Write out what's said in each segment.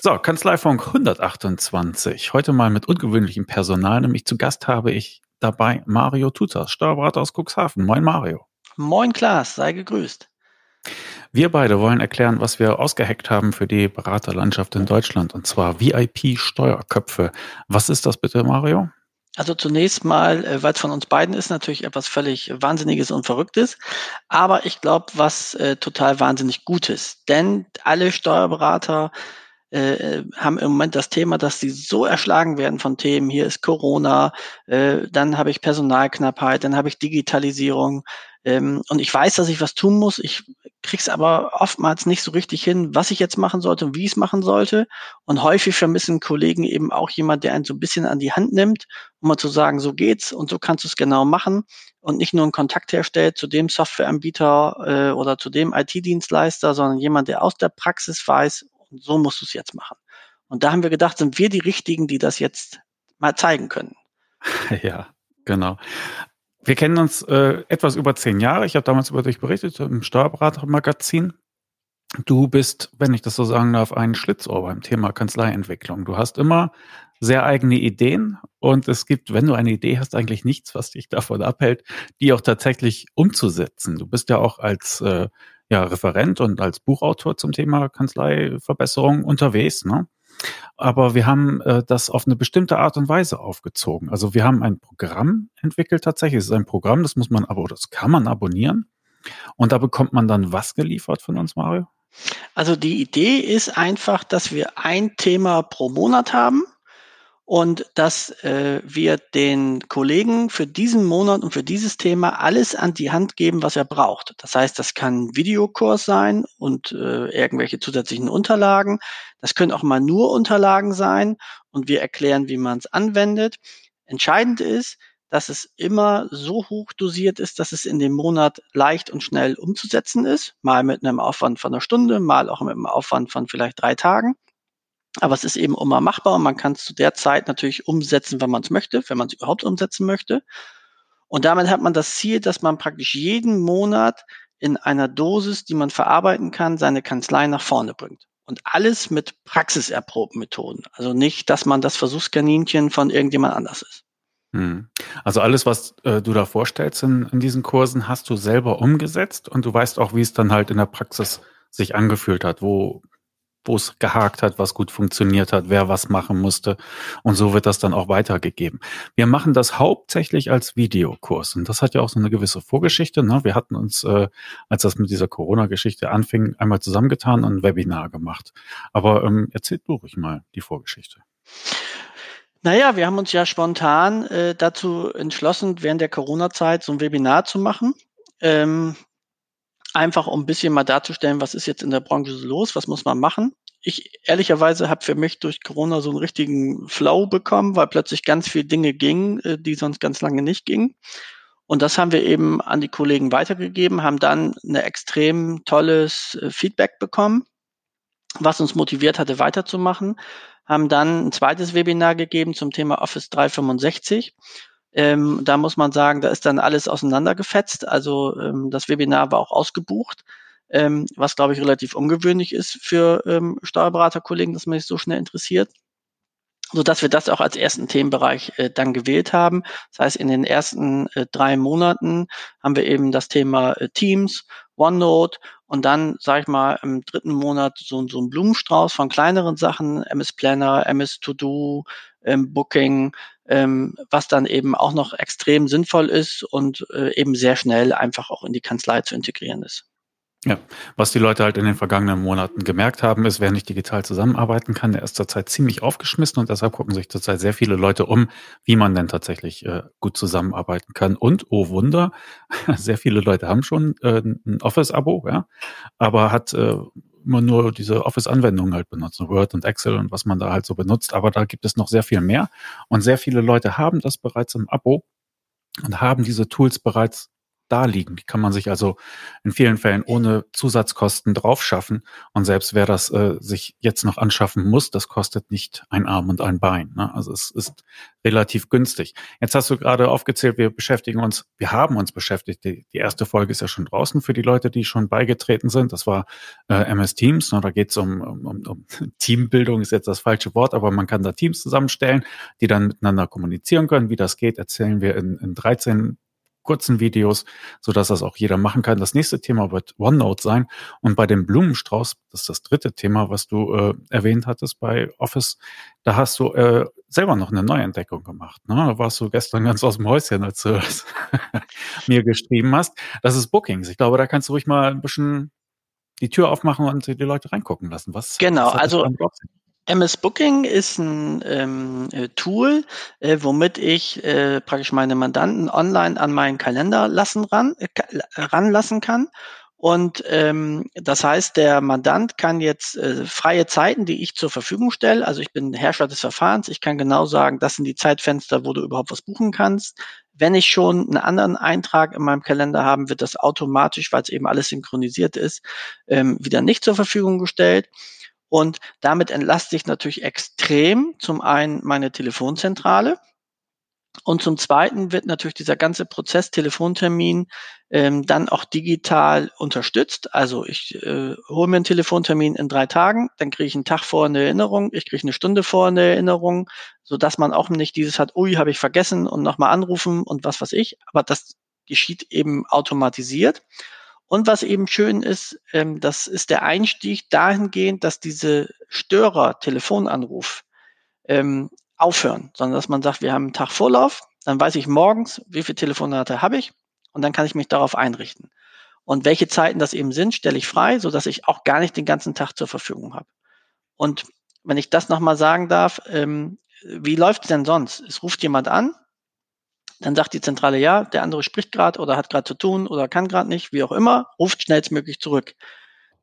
So, Kanzleifunk 128. Heute mal mit ungewöhnlichem Personal, nämlich zu Gast habe ich dabei Mario Tutas, Steuerberater aus Cuxhaven. Moin Mario. Moin Klaas, sei gegrüßt. Wir beide wollen erklären, was wir ausgeheckt haben für die Beraterlandschaft in Deutschland, und zwar VIP-Steuerköpfe. Was ist das bitte, Mario? Also zunächst mal, äh, weil es von uns beiden ist, natürlich etwas völlig Wahnsinniges und Verrücktes. Aber ich glaube, was äh, total wahnsinnig Gutes. Denn alle Steuerberater äh, haben im Moment das Thema, dass sie so erschlagen werden von Themen. Hier ist Corona, äh, dann habe ich Personalknappheit, dann habe ich Digitalisierung. Ähm, und ich weiß, dass ich was tun muss. Ich krieg's aber oftmals nicht so richtig hin, was ich jetzt machen sollte und wie ich es machen sollte. Und häufig vermissen Kollegen eben auch jemand, der einen so ein bisschen an die Hand nimmt, um mal zu sagen, so geht's und so kannst du es genau machen und nicht nur einen Kontakt herstellt zu dem Softwareanbieter äh, oder zu dem IT-Dienstleister, sondern jemand, der aus der Praxis weiß, und so musst du es jetzt machen. Und da haben wir gedacht, sind wir die Richtigen, die das jetzt mal zeigen können. Ja, genau. Wir kennen uns äh, etwas über zehn Jahre. Ich habe damals über dich berichtet im Steuerberatermagazin. Du bist, wenn ich das so sagen darf, ein Schlitzohr beim Thema Kanzleientwicklung. Du hast immer sehr eigene Ideen und es gibt, wenn du eine Idee hast, eigentlich nichts, was dich davon abhält, die auch tatsächlich umzusetzen. Du bist ja auch als äh, ja, Referent und als Buchautor zum Thema Kanzleiverbesserung unterwegs. Ne? Aber wir haben äh, das auf eine bestimmte Art und Weise aufgezogen. Also wir haben ein Programm entwickelt tatsächlich. Es ist ein Programm, das muss man aber, das kann man abonnieren. Und da bekommt man dann was geliefert von uns, Mario? Also die Idee ist einfach, dass wir ein Thema pro Monat haben und dass äh, wir den Kollegen für diesen Monat und für dieses Thema alles an die Hand geben, was er braucht. Das heißt, das kann ein Videokurs sein und äh, irgendwelche zusätzlichen Unterlagen. Das können auch mal nur Unterlagen sein und wir erklären, wie man es anwendet. Entscheidend ist, dass es immer so hoch dosiert ist, dass es in dem Monat leicht und schnell umzusetzen ist. Mal mit einem Aufwand von einer Stunde, mal auch mit einem Aufwand von vielleicht drei Tagen. Aber es ist eben immer machbar und man kann es zu der Zeit natürlich umsetzen, wenn man es möchte, wenn man es überhaupt umsetzen möchte. Und damit hat man das Ziel, dass man praktisch jeden Monat in einer Dosis, die man verarbeiten kann, seine Kanzlei nach vorne bringt. Und alles mit praxiserprobten Methoden. Also nicht, dass man das Versuchskaninchen von irgendjemand anders ist. Hm. Also alles, was äh, du da vorstellst in, in diesen Kursen, hast du selber umgesetzt und du weißt auch, wie es dann halt in der Praxis sich angefühlt hat, wo wo es gehakt hat, was gut funktioniert hat, wer was machen musste. Und so wird das dann auch weitergegeben. Wir machen das hauptsächlich als Videokurs. Und das hat ja auch so eine gewisse Vorgeschichte. Ne? Wir hatten uns, äh, als das mit dieser Corona-Geschichte anfing, einmal zusammengetan und ein Webinar gemacht. Aber ähm, erzähl du ruhig mal die Vorgeschichte. Naja, wir haben uns ja spontan äh, dazu entschlossen, während der Corona-Zeit so ein Webinar zu machen. Ähm, einfach um ein bisschen mal darzustellen, was ist jetzt in der Branche los, was muss man machen. Ich ehrlicherweise habe für mich durch Corona so einen richtigen Flow bekommen, weil plötzlich ganz viele Dinge gingen, äh, die sonst ganz lange nicht gingen. Und das haben wir eben an die Kollegen weitergegeben, haben dann ein extrem tolles äh, Feedback bekommen, was uns motiviert hatte, weiterzumachen, haben dann ein zweites Webinar gegeben zum Thema Office 365 ähm, da muss man sagen, da ist dann alles auseinandergefetzt. Also ähm, das Webinar war auch ausgebucht, ähm, was glaube ich relativ ungewöhnlich ist für ähm, Steuerberaterkollegen, dass man sich so schnell interessiert so dass wir das auch als ersten Themenbereich äh, dann gewählt haben. Das heißt, in den ersten äh, drei Monaten haben wir eben das Thema äh, Teams, OneNote und dann, sage ich mal, im dritten Monat so, so ein Blumenstrauß von kleineren Sachen, MS Planner, MS To Do, ähm, Booking, ähm, was dann eben auch noch extrem sinnvoll ist und äh, eben sehr schnell einfach auch in die Kanzlei zu integrieren ist. Ja, was die Leute halt in den vergangenen Monaten gemerkt haben, ist, wer nicht digital zusammenarbeiten kann, der ist zurzeit ziemlich aufgeschmissen und deshalb gucken sich zurzeit sehr viele Leute um, wie man denn tatsächlich äh, gut zusammenarbeiten kann. Und, oh Wunder, sehr viele Leute haben schon äh, ein Office-Abo, ja, aber hat äh, immer nur diese Office-Anwendungen halt benutzt, Word und Excel und was man da halt so benutzt. Aber da gibt es noch sehr viel mehr und sehr viele Leute haben das bereits im Abo und haben diese Tools bereits da liegen. Die kann man sich also in vielen Fällen ohne Zusatzkosten draufschaffen. Und selbst wer das äh, sich jetzt noch anschaffen muss, das kostet nicht ein Arm und ein Bein. Ne? Also es ist relativ günstig. Jetzt hast du gerade aufgezählt, wir beschäftigen uns, wir haben uns beschäftigt. Die, die erste Folge ist ja schon draußen für die Leute, die schon beigetreten sind. Das war äh, MS Teams. Ne? Da geht es um, um, um Teambildung, ist jetzt das falsche Wort, aber man kann da Teams zusammenstellen, die dann miteinander kommunizieren können. Wie das geht, erzählen wir in, in 13 kurzen Videos, so dass das auch jeder machen kann. Das nächste Thema wird OneNote sein. Und bei dem Blumenstrauß, das ist das dritte Thema, was du äh, erwähnt hattest bei Office, da hast du äh, selber noch eine Neuentdeckung gemacht. Ne? Da warst du gestern ganz aus dem Häuschen, als du mir geschrieben hast. Das ist Bookings. Ich glaube, da kannst du ruhig mal ein bisschen die Tür aufmachen und die Leute reingucken lassen. Was, genau, was also MS Booking ist ein ähm, äh, Tool, äh, womit ich äh, praktisch meine Mandanten online an meinen Kalender lassen ran, äh, ranlassen kann. Und ähm, das heißt, der Mandant kann jetzt äh, freie Zeiten, die ich zur Verfügung stelle, also ich bin Herrscher des Verfahrens, ich kann genau sagen, das sind die Zeitfenster, wo du überhaupt was buchen kannst. Wenn ich schon einen anderen Eintrag in meinem Kalender haben, wird das automatisch, weil es eben alles synchronisiert ist, ähm, wieder nicht zur Verfügung gestellt. Und damit entlaste ich natürlich extrem zum einen meine Telefonzentrale. Und zum Zweiten wird natürlich dieser ganze Prozess Telefontermin ähm, dann auch digital unterstützt. Also ich äh, hole mir einen Telefontermin in drei Tagen, dann kriege ich einen Tag vor eine Erinnerung, ich kriege eine Stunde vor eine Erinnerung, so dass man auch nicht dieses hat, ui, habe ich vergessen und nochmal anrufen und was weiß ich. Aber das geschieht eben automatisiert. Und was eben schön ist, ähm, das ist der Einstieg dahingehend, dass diese Störer-Telefonanruf ähm, aufhören, sondern dass man sagt, wir haben einen Tag Vorlauf, dann weiß ich morgens, wie viele Telefonate habe ich und dann kann ich mich darauf einrichten. Und welche Zeiten das eben sind, stelle ich frei, so dass ich auch gar nicht den ganzen Tag zur Verfügung habe. Und wenn ich das nochmal sagen darf, ähm, wie läuft es denn sonst? Es ruft jemand an, dann sagt die Zentrale ja, der andere spricht gerade oder hat gerade zu tun oder kann gerade nicht, wie auch immer, ruft schnellstmöglich zurück.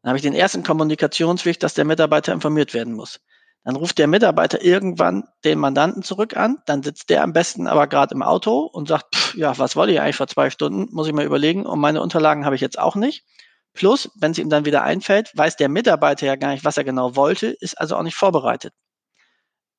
Dann habe ich den ersten Kommunikationsweg, dass der Mitarbeiter informiert werden muss. Dann ruft der Mitarbeiter irgendwann den Mandanten zurück an, dann sitzt der am besten aber gerade im Auto und sagt, pff, ja, was wollte ich eigentlich vor zwei Stunden, muss ich mal überlegen und meine Unterlagen habe ich jetzt auch nicht. Plus, wenn es ihm dann wieder einfällt, weiß der Mitarbeiter ja gar nicht, was er genau wollte, ist also auch nicht vorbereitet.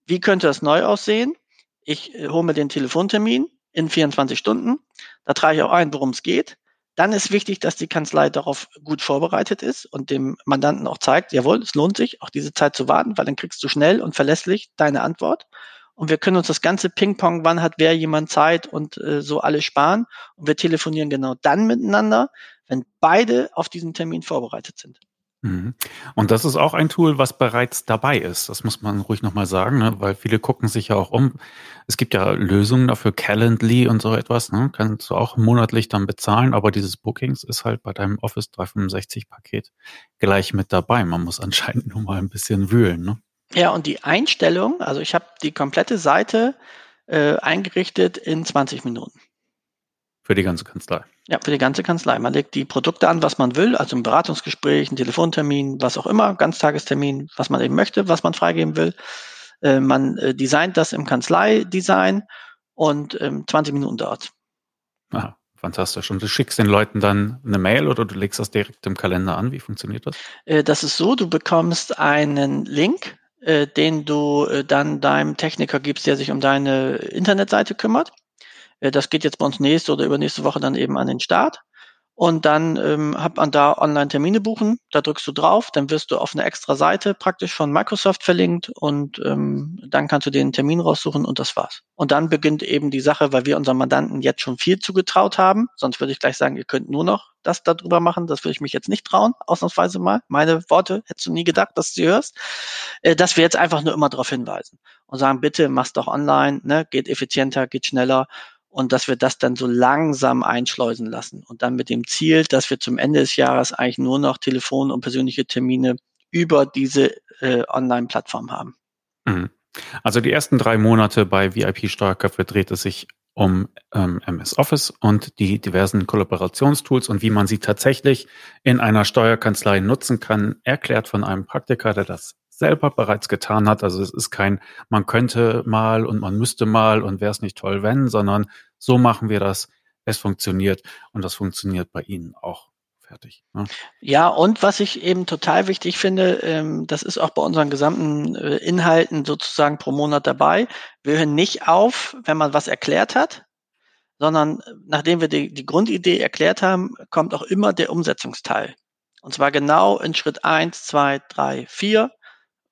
Wie könnte das neu aussehen? Ich äh, hole mir den Telefontermin, in 24 Stunden. Da trage ich auch ein, worum es geht. Dann ist wichtig, dass die Kanzlei darauf gut vorbereitet ist und dem Mandanten auch zeigt, jawohl, es lohnt sich, auch diese Zeit zu warten, weil dann kriegst du schnell und verlässlich deine Antwort. Und wir können uns das ganze Ping-Pong, wann hat wer jemand Zeit und äh, so alles sparen. Und wir telefonieren genau dann miteinander, wenn beide auf diesen Termin vorbereitet sind. Mhm. Und das ist auch ein Tool, was bereits dabei ist. Das muss man ruhig nochmal sagen, ne? weil viele gucken sich ja auch um. Es gibt ja Lösungen dafür, Calendly und so etwas. Ne? Kannst du auch monatlich dann bezahlen, aber dieses Bookings ist halt bei deinem Office 365 Paket gleich mit dabei. Man muss anscheinend nur mal ein bisschen wühlen. Ne? Ja, und die Einstellung, also ich habe die komplette Seite äh, eingerichtet in 20 Minuten. Für die ganze Kanzlei. Ja, für die ganze Kanzlei. Man legt die Produkte an, was man will, also ein Beratungsgespräch, ein Telefontermin, was auch immer, Ganztagestermin, was man eben möchte, was man freigeben will. Äh, man äh, designt das im Kanzlei-Design und ähm, 20 Minuten dauert. Aha, fantastisch. Und du schickst den Leuten dann eine Mail oder du legst das direkt im Kalender an. Wie funktioniert das? Äh, das ist so, du bekommst einen Link, äh, den du äh, dann deinem Techniker gibst, der sich um deine Internetseite kümmert. Äh, das geht jetzt bei uns nächste oder übernächste Woche dann eben an den Start. Und dann ähm, hat man da Online-Termine buchen, da drückst du drauf, dann wirst du auf eine extra Seite praktisch von Microsoft verlinkt und ähm, dann kannst du den Termin raussuchen und das war's. Und dann beginnt eben die Sache, weil wir unseren Mandanten jetzt schon viel zugetraut haben, sonst würde ich gleich sagen, ihr könnt nur noch das darüber machen, das würde ich mich jetzt nicht trauen, ausnahmsweise mal. Meine Worte hättest du nie gedacht, dass du sie hörst, äh, dass wir jetzt einfach nur immer darauf hinweisen und sagen, bitte mach's doch online, ne, geht effizienter, geht schneller und dass wir das dann so langsam einschleusen lassen und dann mit dem Ziel, dass wir zum Ende des Jahres eigentlich nur noch Telefon- und persönliche Termine über diese äh, Online-Plattform haben. Mhm. Also die ersten drei Monate bei VIP Steuerköpfe dreht es sich um ähm, MS Office und die diversen Kollaborationstools und wie man sie tatsächlich in einer Steuerkanzlei nutzen kann, erklärt von einem Praktiker, der das selber bereits getan hat. Also es ist kein, man könnte mal und man müsste mal und wäre es nicht toll, wenn, sondern so machen wir das es funktioniert und das funktioniert bei Ihnen auch. Fertig. Ne? Ja, und was ich eben total wichtig finde, ähm, das ist auch bei unseren gesamten äh, Inhalten sozusagen pro Monat dabei. Wir hören nicht auf, wenn man was erklärt hat, sondern äh, nachdem wir die, die Grundidee erklärt haben, kommt auch immer der Umsetzungsteil. Und zwar genau in Schritt eins, zwei, drei, vier.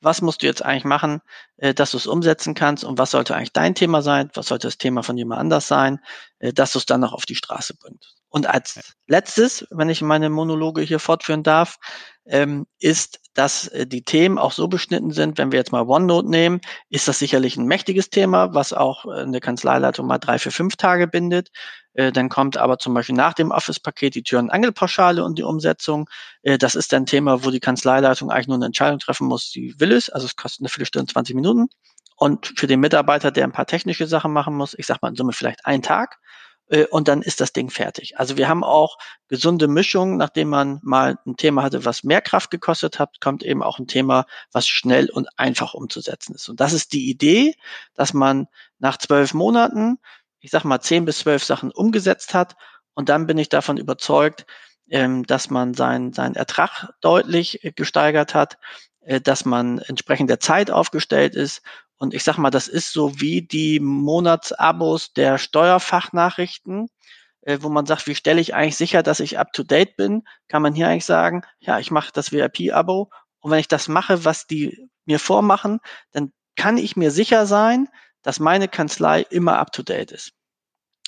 Was musst du jetzt eigentlich machen, äh, dass du es umsetzen kannst und was sollte eigentlich dein Thema sein, was sollte das Thema von jemand anders sein, äh, dass du es dann noch auf die Straße bringst. Und als letztes, wenn ich meine Monologe hier fortführen darf, ähm, ist, dass äh, die Themen auch so beschnitten sind, wenn wir jetzt mal OneNote nehmen, ist das sicherlich ein mächtiges Thema, was auch eine Kanzleileitung mal drei, vier, fünf Tage bindet. Äh, dann kommt aber zum Beispiel nach dem Office-Paket die Tür- und Angelpauschale und die Umsetzung. Äh, das ist ein Thema, wo die Kanzleileitung eigentlich nur eine Entscheidung treffen muss, die will es. Also es kostet eine Viertelstunde, 20 Minuten. Und für den Mitarbeiter, der ein paar technische Sachen machen muss, ich sag mal in Summe vielleicht einen Tag, äh, und dann ist das Ding fertig. Also wir haben auch gesunde Mischungen, nachdem man mal ein Thema hatte, was mehr Kraft gekostet hat, kommt eben auch ein Thema, was schnell und einfach umzusetzen ist. Und das ist die Idee, dass man nach zwölf Monaten, ich sag mal zehn bis zwölf Sachen umgesetzt hat. Und dann bin ich davon überzeugt, ähm, dass man seinen sein Ertrag deutlich äh, gesteigert hat, äh, dass man entsprechend der Zeit aufgestellt ist. Und ich sag mal, das ist so wie die Monatsabos der Steuerfachnachrichten, äh, wo man sagt, wie stelle ich eigentlich sicher, dass ich up to date bin, kann man hier eigentlich sagen, ja, ich mache das VIP-Abo und wenn ich das mache, was die mir vormachen, dann kann ich mir sicher sein, dass meine Kanzlei immer up to date ist.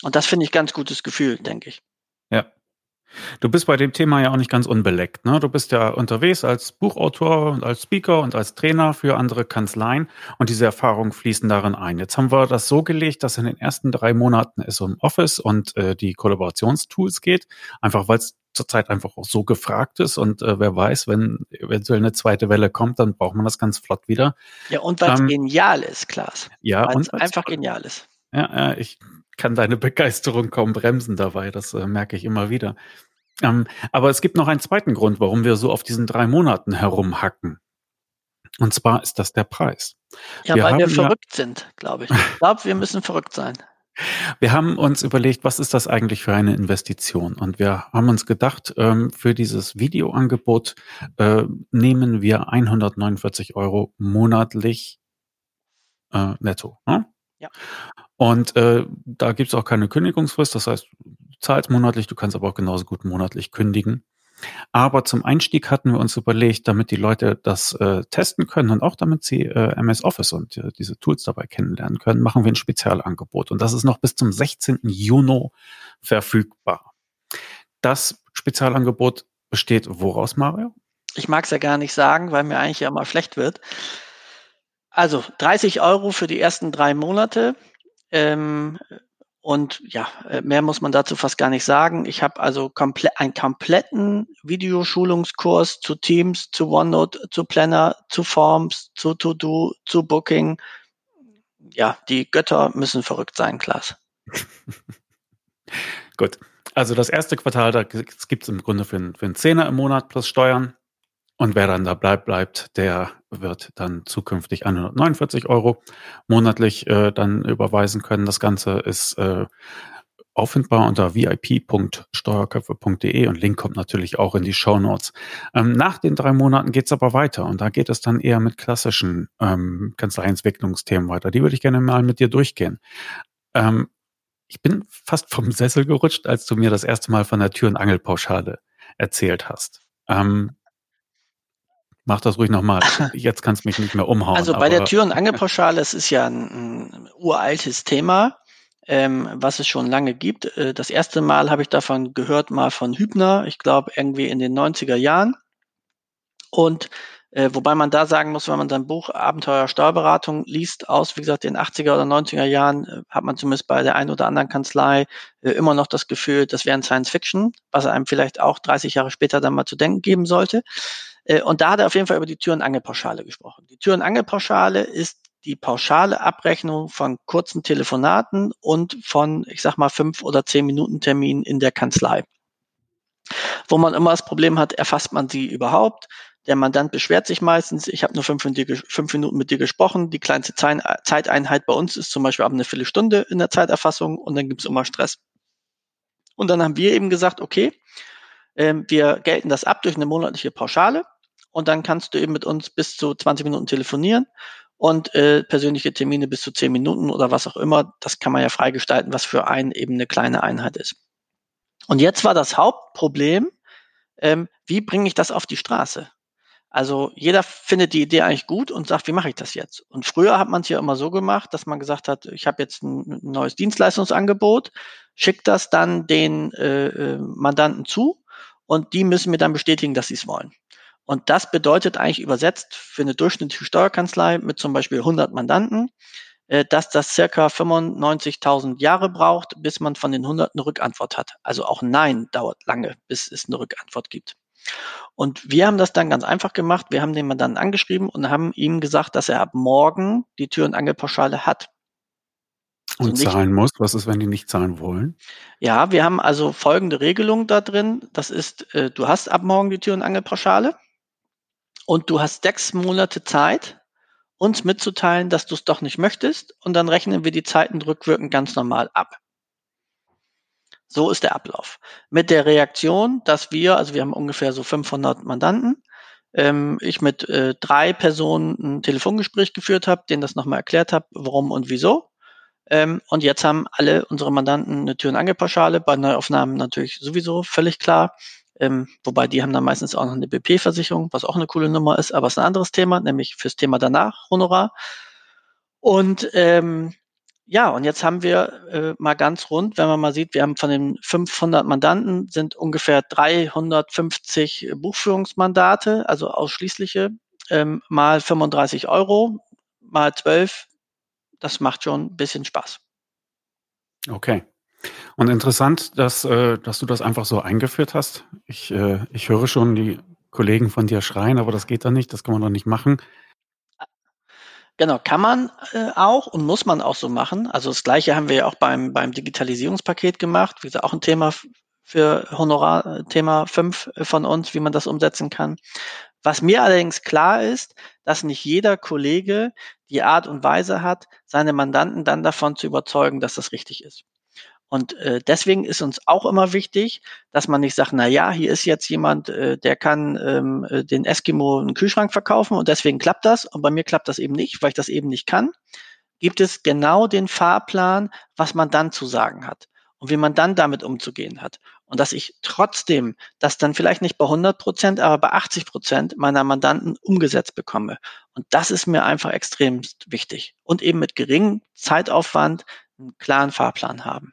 Und das finde ich ganz gutes Gefühl, denke ich. Ja, Du bist bei dem Thema ja auch nicht ganz unbeleckt. Ne? Du bist ja unterwegs als Buchautor und als Speaker und als Trainer für andere Kanzleien und diese Erfahrungen fließen darin ein. Jetzt haben wir das so gelegt, dass in den ersten drei Monaten es um Office und äh, die Kollaborationstools geht, einfach weil es zurzeit einfach auch so gefragt ist und äh, wer weiß, wenn eventuell eine zweite Welle kommt, dann braucht man das ganz flott wieder. Ja, und weil es ähm, genial ist, Klaas. Ja, weil's und einfach genial ist. Ja, äh, ich kann deine Begeisterung kaum bremsen dabei. Das äh, merke ich immer wieder. Ähm, aber es gibt noch einen zweiten Grund, warum wir so auf diesen drei Monaten herumhacken. Und zwar ist das der Preis. Ja, wir weil wir verrückt ja, sind, glaube ich. Ich glaube, wir müssen verrückt sein. Wir haben uns überlegt, was ist das eigentlich für eine Investition? Und wir haben uns gedacht, ähm, für dieses Videoangebot äh, nehmen wir 149 Euro monatlich äh, netto. Ne? Ja. Und äh, da gibt es auch keine Kündigungsfrist. Das heißt, du zahlst monatlich, du kannst aber auch genauso gut monatlich kündigen. Aber zum Einstieg hatten wir uns überlegt, damit die Leute das äh, testen können und auch damit sie äh, MS Office und äh, diese Tools dabei kennenlernen können, machen wir ein Spezialangebot. Und das ist noch bis zum 16. Juni verfügbar. Das Spezialangebot besteht woraus, Mario? Ich mag es ja gar nicht sagen, weil mir eigentlich ja mal schlecht wird. Also 30 Euro für die ersten drei Monate. Ähm, und ja, äh, mehr muss man dazu fast gar nicht sagen. Ich habe also komple einen kompletten Videoschulungskurs zu Teams, zu OneNote, zu Planner, zu Forms, zu To-Do, zu Booking. Ja, die Götter müssen verrückt sein, Klaas. Gut. Also das erste Quartal, da gibt es im Grunde für, für einen Zehner im Monat plus Steuern. Und wer dann da bleibt, bleibt, der wird dann zukünftig 149 Euro monatlich äh, dann überweisen können. Das Ganze ist äh, auffindbar unter vip.steuerköpfe.de und Link kommt natürlich auch in die Show Notes. Ähm, nach den drei Monaten geht's aber weiter und da geht es dann eher mit klassischen ähm, Kanzleientwicklungsthemen weiter. Die würde ich gerne mal mit dir durchgehen. Ähm, ich bin fast vom Sessel gerutscht, als du mir das erste Mal von der Tür- und Angelpauschale erzählt hast. Ähm, Mach das ruhig nochmal. Jetzt kannst du mich nicht mehr umhauen. Also bei der Tür- und Angelpauschale, es ist ja ein, ein uraltes Thema, ähm, was es schon lange gibt. Äh, das erste Mal habe ich davon gehört, mal von Hübner, ich glaube irgendwie in den 90er Jahren. Und äh, wobei man da sagen muss, wenn man sein Buch Abenteuer Steuerberatung liest, aus, wie gesagt, den 80er oder 90er Jahren, äh, hat man zumindest bei der einen oder anderen Kanzlei äh, immer noch das Gefühl, das wäre ein Science Fiction, was einem vielleicht auch 30 Jahre später dann mal zu denken geben sollte. Äh, und da hat er auf jeden Fall über die Tür- und Angelpauschale gesprochen. Die Tür- und Angelpauschale ist die pauschale Abrechnung von kurzen Telefonaten und von, ich sag mal, fünf oder zehn Minuten Terminen in der Kanzlei. Wo man immer das Problem hat, erfasst man sie überhaupt? Der Mandant beschwert sich meistens, ich habe nur fünf, fünf, Minuten mit dir gesprochen. Die kleinste Zeiteinheit bei uns ist zum Beispiel ab eine Viertelstunde in der Zeiterfassung und dann gibt es immer Stress. Und dann haben wir eben gesagt, okay, ähm, wir gelten das ab durch eine monatliche Pauschale und dann kannst du eben mit uns bis zu 20 Minuten telefonieren und äh, persönliche Termine bis zu 10 Minuten oder was auch immer. Das kann man ja freigestalten, was für einen eben eine kleine Einheit ist. Und jetzt war das Hauptproblem, ähm, wie bringe ich das auf die Straße? Also jeder findet die Idee eigentlich gut und sagt, wie mache ich das jetzt? Und früher hat man es ja immer so gemacht, dass man gesagt hat, ich habe jetzt ein neues Dienstleistungsangebot, schickt das dann den äh, äh, Mandanten zu und die müssen mir dann bestätigen, dass sie es wollen. Und das bedeutet eigentlich übersetzt für eine durchschnittliche Steuerkanzlei mit zum Beispiel 100 Mandanten, äh, dass das circa 95.000 Jahre braucht, bis man von den 100 eine Rückantwort hat. Also auch Nein dauert lange, bis es eine Rückantwort gibt. Und wir haben das dann ganz einfach gemacht. Wir haben den Mandanten angeschrieben und haben ihm gesagt, dass er ab morgen die Tür- und Angelpauschale hat. Und also zahlen muss. Was ist, wenn die nicht zahlen wollen? Ja, wir haben also folgende Regelung da drin. Das ist, äh, du hast ab morgen die Tür- und Angelpauschale und du hast sechs Monate Zeit, uns mitzuteilen, dass du es doch nicht möchtest und dann rechnen wir die Zeiten rückwirkend ganz normal ab. So ist der Ablauf. Mit der Reaktion, dass wir, also wir haben ungefähr so 500 Mandanten, ähm, ich mit äh, drei Personen ein Telefongespräch geführt habe, denen das nochmal erklärt habe, warum und wieso. Ähm, und jetzt haben alle unsere Mandanten eine Tür- und Angelpauschale, bei Neuaufnahmen natürlich sowieso völlig klar. Ähm, wobei die haben dann meistens auch noch eine BP-Versicherung, was auch eine coole Nummer ist, aber es ist ein anderes Thema, nämlich fürs Thema danach, Honorar. Und ähm, ja, und jetzt haben wir äh, mal ganz rund, wenn man mal sieht, wir haben von den 500 Mandanten sind ungefähr 350 Buchführungsmandate, also ausschließliche, ähm, mal 35 Euro, mal 12. Das macht schon ein bisschen Spaß. Okay. Und interessant, dass, äh, dass du das einfach so eingeführt hast. Ich, äh, ich höre schon die Kollegen von dir schreien, aber das geht doch nicht, das kann man doch nicht machen. Genau, kann man äh, auch und muss man auch so machen. Also das Gleiche haben wir ja auch beim, beim Digitalisierungspaket gemacht. Wie gesagt, auch ein Thema für Honorar, äh, Thema 5 äh, von uns, wie man das umsetzen kann. Was mir allerdings klar ist, dass nicht jeder Kollege die Art und Weise hat, seine Mandanten dann davon zu überzeugen, dass das richtig ist. Und äh, deswegen ist uns auch immer wichtig, dass man nicht sagt, na ja, hier ist jetzt jemand, äh, der kann ähm, äh, den Eskimo einen Kühlschrank verkaufen und deswegen klappt das. Und bei mir klappt das eben nicht, weil ich das eben nicht kann. Gibt es genau den Fahrplan, was man dann zu sagen hat und wie man dann damit umzugehen hat. Und dass ich trotzdem das dann vielleicht nicht bei 100 Prozent, aber bei 80 Prozent meiner Mandanten umgesetzt bekomme. Und das ist mir einfach extrem wichtig. Und eben mit geringem Zeitaufwand einen klaren Fahrplan haben.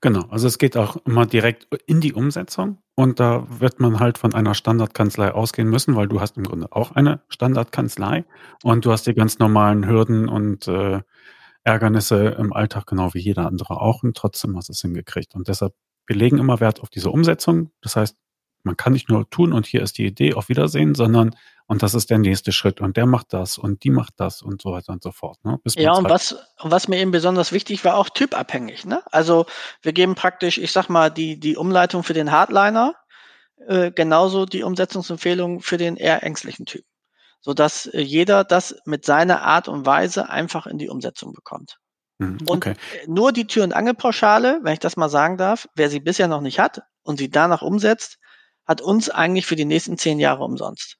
Genau, also es geht auch immer direkt in die Umsetzung und da wird man halt von einer Standardkanzlei ausgehen müssen, weil du hast im Grunde auch eine Standardkanzlei und du hast die ganz normalen Hürden und äh, Ärgernisse im Alltag genau wie jeder andere auch und trotzdem hast du es hingekriegt. Und deshalb, wir legen immer Wert auf diese Umsetzung. Das heißt, man kann nicht nur tun und hier ist die Idee, auf Wiedersehen, sondern und das ist der nächste Schritt und der macht das und die macht das und so weiter und so fort. Ne? ja, und was, was mir eben besonders wichtig war, auch typabhängig. Ne? Also wir geben praktisch, ich sag mal, die, die Umleitung für den Hardliner, äh, genauso die Umsetzungsempfehlung für den eher ängstlichen Typ. Sodass äh, jeder das mit seiner Art und Weise einfach in die Umsetzung bekommt. Mhm, okay. Und nur die Tür- und Angelpauschale, wenn ich das mal sagen darf, wer sie bisher noch nicht hat und sie danach umsetzt, hat uns eigentlich für die nächsten zehn Jahre umsonst.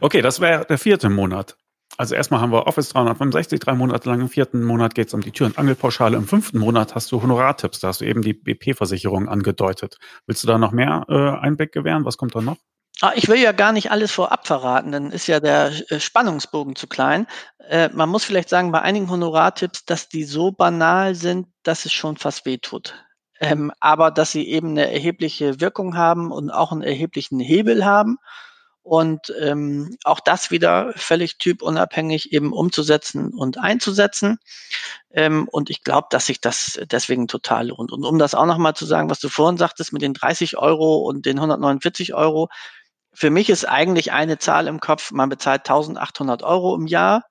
Okay, das wäre der vierte Monat. Also erstmal haben wir Office 365, drei Monate lang. Im vierten Monat geht es um die Tür- und Angelpauschale. Im fünften Monat hast du Honorartipps. Da hast du eben die BP-Versicherung angedeutet. Willst du da noch mehr äh, Einblick gewähren? Was kommt da noch? Ah, ich will ja gar nicht alles vorab verraten, dann ist ja der äh, Spannungsbogen zu klein. Äh, man muss vielleicht sagen, bei einigen Honorartipps, dass die so banal sind, dass es schon fast weh tut ähm, aber dass sie eben eine erhebliche Wirkung haben und auch einen erheblichen Hebel haben. Und ähm, auch das wieder völlig typunabhängig eben umzusetzen und einzusetzen. Ähm, und ich glaube, dass sich das deswegen total lohnt. Und um das auch nochmal zu sagen, was du vorhin sagtest mit den 30 Euro und den 149 Euro, für mich ist eigentlich eine Zahl im Kopf, man bezahlt 1800 Euro im Jahr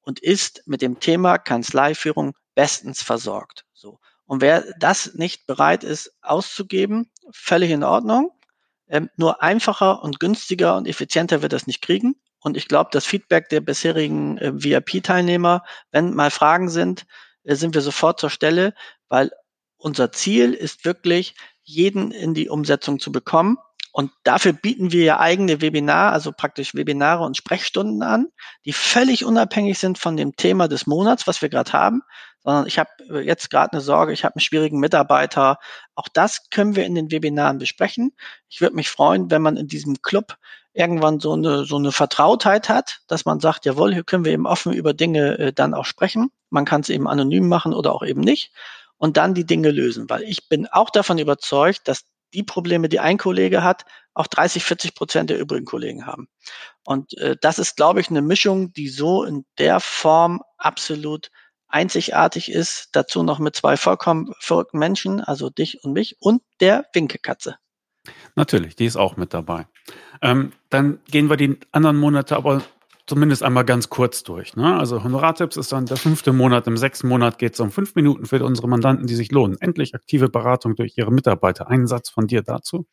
und ist mit dem Thema Kanzleiführung bestens versorgt. So. Und wer das nicht bereit ist auszugeben, völlig in Ordnung. Ähm, nur einfacher und günstiger und effizienter wird das nicht kriegen. Und ich glaube, das Feedback der bisherigen äh, VIP-Teilnehmer, wenn mal Fragen sind, äh, sind wir sofort zur Stelle, weil unser Ziel ist wirklich, jeden in die Umsetzung zu bekommen. Und dafür bieten wir ja eigene Webinar, also praktisch Webinare und Sprechstunden an, die völlig unabhängig sind von dem Thema des Monats, was wir gerade haben, sondern ich habe äh, jetzt gerade eine Sorge, ich habe einen schwierigen Mitarbeiter. Auch das können wir in den Webinaren besprechen. Ich würde mich freuen, wenn man in diesem Club irgendwann so eine, so eine Vertrautheit hat, dass man sagt, jawohl, hier können wir eben offen über Dinge äh, dann auch sprechen. Man kann es eben anonym machen oder auch eben nicht und dann die Dinge lösen, weil ich bin auch davon überzeugt, dass die Probleme, die ein Kollege hat, auch 30, 40 Prozent der übrigen Kollegen haben. Und äh, das ist, glaube ich, eine Mischung, die so in der Form absolut einzigartig ist. Dazu noch mit zwei vollkommen verrückten Menschen, also dich und mich und der Winkekatze. Natürlich, die ist auch mit dabei. Ähm, dann gehen wir die anderen Monate aber zumindest einmal ganz kurz durch. Ne? Also Honorartipps ist dann der fünfte Monat. Im sechsten Monat geht es um fünf Minuten für unsere Mandanten, die sich lohnen. Endlich aktive Beratung durch ihre Mitarbeiter. Einen Satz von dir dazu?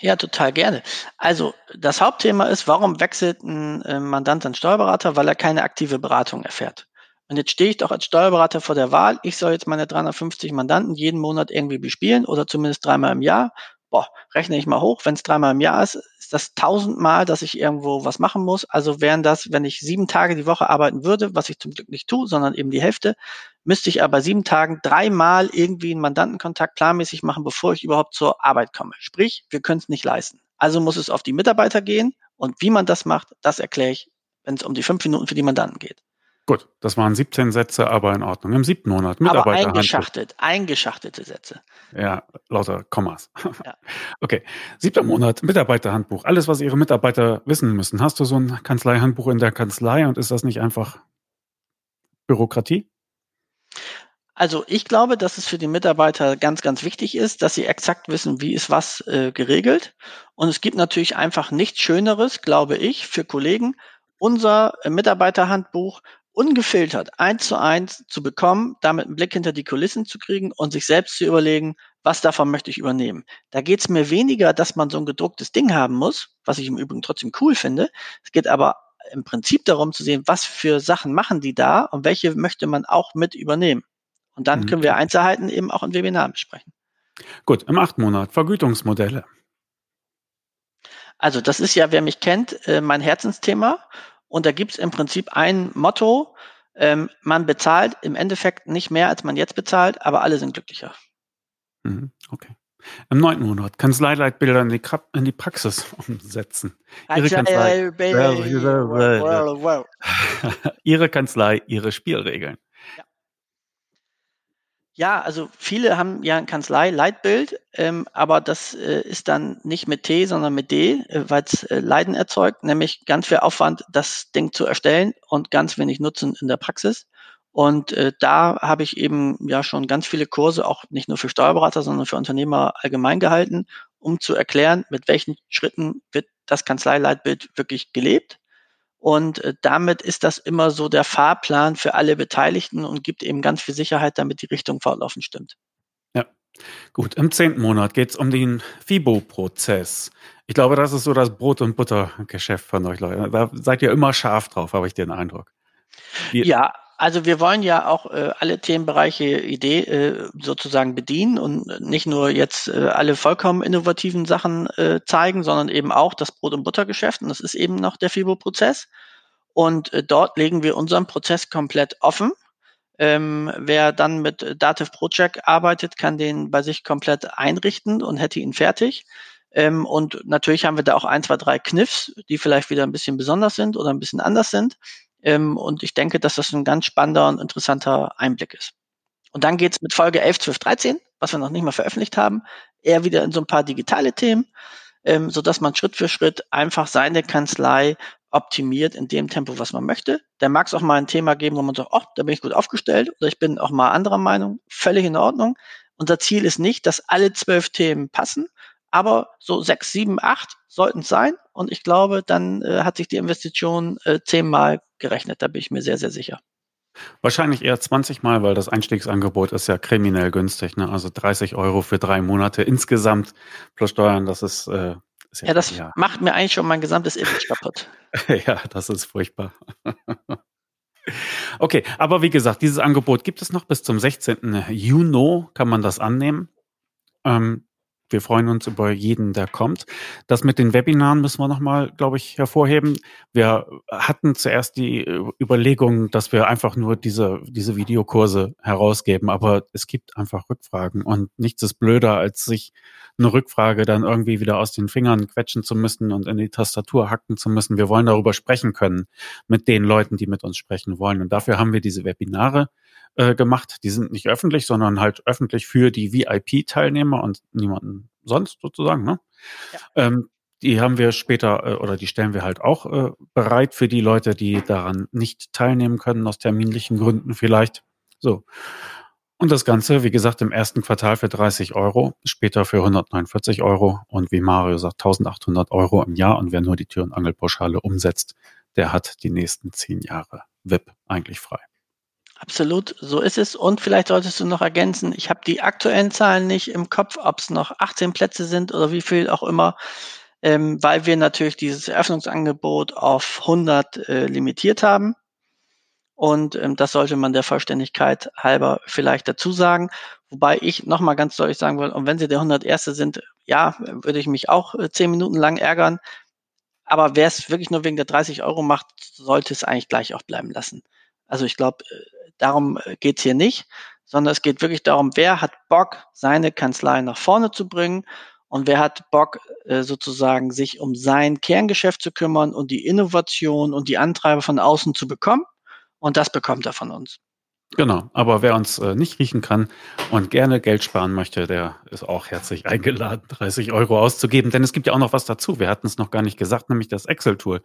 Ja, total gerne. Also das Hauptthema ist, warum wechselt ein äh, Mandant an Steuerberater? Weil er keine aktive Beratung erfährt. Und jetzt stehe ich doch als Steuerberater vor der Wahl, ich soll jetzt meine 350 Mandanten jeden Monat irgendwie bespielen oder zumindest dreimal im Jahr boah, rechne ich mal hoch, wenn es dreimal im Jahr ist, ist das tausendmal, dass ich irgendwo was machen muss. Also wären das, wenn ich sieben Tage die Woche arbeiten würde, was ich zum Glück nicht tue, sondern eben die Hälfte, müsste ich aber sieben Tagen dreimal irgendwie einen Mandantenkontakt planmäßig machen, bevor ich überhaupt zur Arbeit komme. Sprich, wir können es nicht leisten. Also muss es auf die Mitarbeiter gehen und wie man das macht, das erkläre ich, wenn es um die fünf Minuten für die Mandanten geht. Gut, das waren 17 Sätze, aber in Ordnung. Im siebten Monat. Mitarbeiter aber eingeschachtelt, eingeschachtelte Sätze. Ja, lauter Kommas. Ja. Okay, siebter Monat, Mitarbeiterhandbuch. Alles, was Ihre Mitarbeiter wissen müssen. Hast du so ein Kanzleihandbuch in der Kanzlei und ist das nicht einfach Bürokratie? Also ich glaube, dass es für die Mitarbeiter ganz, ganz wichtig ist, dass sie exakt wissen, wie ist was äh, geregelt. Und es gibt natürlich einfach nichts Schöneres, glaube ich, für Kollegen, unser Mitarbeiterhandbuch ungefiltert eins zu eins zu bekommen, damit einen Blick hinter die Kulissen zu kriegen und sich selbst zu überlegen, was davon möchte ich übernehmen. Da geht es mir weniger, dass man so ein gedrucktes Ding haben muss, was ich im Übrigen trotzdem cool finde. Es geht aber im Prinzip darum zu sehen, was für Sachen machen die da und welche möchte man auch mit übernehmen. Und dann mhm. können wir Einzelheiten eben auch im Webinar besprechen. Gut, im achten Monat Vergütungsmodelle. Also das ist ja, wer mich kennt, äh, mein Herzensthema. Und da gibt es im Prinzip ein Motto, ähm, man bezahlt im Endeffekt nicht mehr, als man jetzt bezahlt, aber alle sind glücklicher. Mhm, okay. Im neunten Monat Kanzleileitbilder in die, in die Praxis umsetzen. Ihre Kanzlei, Ihre Kanzlei, Ihre Spielregeln. Ja, also viele haben ja ein Kanzlei-Leitbild, ähm, aber das äh, ist dann nicht mit T, sondern mit D, äh, weil es äh, Leiden erzeugt, nämlich ganz viel Aufwand, das Ding zu erstellen und ganz wenig Nutzen in der Praxis. Und äh, da habe ich eben ja schon ganz viele Kurse, auch nicht nur für Steuerberater, sondern für Unternehmer allgemein gehalten, um zu erklären, mit welchen Schritten wird das Kanzleileitbild wirklich gelebt und äh, damit ist das immer so der Fahrplan für alle Beteiligten und gibt eben ganz viel Sicherheit, damit die Richtung fortlaufend stimmt. Ja, gut. Im zehnten Monat geht es um den FIBO-Prozess. Ich glaube, das ist so das Brot- und Buttergeschäft von euch Leute. Da seid ihr immer scharf drauf, habe ich den Eindruck. Die ja, also wir wollen ja auch äh, alle Themenbereiche Idee äh, sozusagen bedienen und nicht nur jetzt äh, alle vollkommen innovativen Sachen äh, zeigen, sondern eben auch das Brot- und Buttergeschäft. Und das ist eben noch der FIBO-Prozess. Und äh, dort legen wir unseren Prozess komplett offen. Ähm, wer dann mit Dativ Project arbeitet, kann den bei sich komplett einrichten und hätte ihn fertig. Ähm, und natürlich haben wir da auch ein, zwei, drei Kniffs, die vielleicht wieder ein bisschen besonders sind oder ein bisschen anders sind. Ähm, und ich denke, dass das ein ganz spannender und interessanter Einblick ist. Und dann geht's mit Folge 11, 12, 13, was wir noch nicht mal veröffentlicht haben, eher wieder in so ein paar digitale Themen, ähm, so dass man Schritt für Schritt einfach seine Kanzlei optimiert in dem Tempo, was man möchte. Da mag es auch mal ein Thema geben, wo man sagt, oh, da bin ich gut aufgestellt oder ich bin auch mal anderer Meinung, völlig in Ordnung. Unser Ziel ist nicht, dass alle zwölf Themen passen, aber so sechs, sieben, acht sollten es sein. Und ich glaube, dann äh, hat sich die Investition äh, zehnmal gerechnet. Da bin ich mir sehr, sehr sicher. Wahrscheinlich eher 20 Mal, weil das Einstiegsangebot ist ja kriminell günstig. Ne? Also 30 Euro für drei Monate insgesamt plus Steuern, das ist. Äh, ist ja, ja, das ja. macht mir eigentlich schon mein gesamtes Image kaputt. ja, das ist furchtbar. Okay, aber wie gesagt, dieses Angebot gibt es noch bis zum 16. Juni, kann man das annehmen. Ähm, wir freuen uns über jeden, der kommt. Das mit den Webinaren müssen wir nochmal, glaube ich, hervorheben. Wir hatten zuerst die äh, Überlegung, dass wir einfach nur diese, diese Videokurse herausgeben, aber es gibt einfach Rückfragen und nichts ist blöder, als sich eine Rückfrage dann irgendwie wieder aus den Fingern quetschen zu müssen und in die Tastatur hacken zu müssen. Wir wollen darüber sprechen können mit den Leuten, die mit uns sprechen wollen. Und dafür haben wir diese Webinare äh, gemacht. Die sind nicht öffentlich, sondern halt öffentlich für die VIP-Teilnehmer und niemanden sonst sozusagen. Ne? Ja. Ähm, die haben wir später äh, oder die stellen wir halt auch äh, bereit für die Leute, die daran nicht teilnehmen können, aus terminlichen Gründen vielleicht. So. Und das Ganze, wie gesagt, im ersten Quartal für 30 Euro, später für 149 Euro und wie Mario sagt, 1800 Euro im Jahr. Und wer nur die Tür- und Angelpauschale umsetzt, der hat die nächsten zehn Jahre VIP eigentlich frei. Absolut, so ist es. Und vielleicht solltest du noch ergänzen, ich habe die aktuellen Zahlen nicht im Kopf, ob es noch 18 Plätze sind oder wie viel auch immer, ähm, weil wir natürlich dieses Eröffnungsangebot auf 100 äh, limitiert haben. Und ähm, das sollte man der Vollständigkeit halber vielleicht dazu sagen. Wobei ich nochmal ganz deutlich sagen will, und wenn Sie der 101. sind, ja, würde ich mich auch äh, zehn Minuten lang ärgern. Aber wer es wirklich nur wegen der 30 Euro macht, sollte es eigentlich gleich auch bleiben lassen. Also ich glaube, äh, darum äh, geht's hier nicht, sondern es geht wirklich darum, wer hat Bock, seine Kanzlei nach vorne zu bringen und wer hat Bock, äh, sozusagen sich um sein Kerngeschäft zu kümmern und die Innovation und die Antreiber von außen zu bekommen. Und das bekommt er von uns. Genau, aber wer uns äh, nicht riechen kann und gerne Geld sparen möchte, der ist auch herzlich eingeladen, 30 Euro auszugeben. Denn es gibt ja auch noch was dazu. Wir hatten es noch gar nicht gesagt, nämlich das Excel-Tool.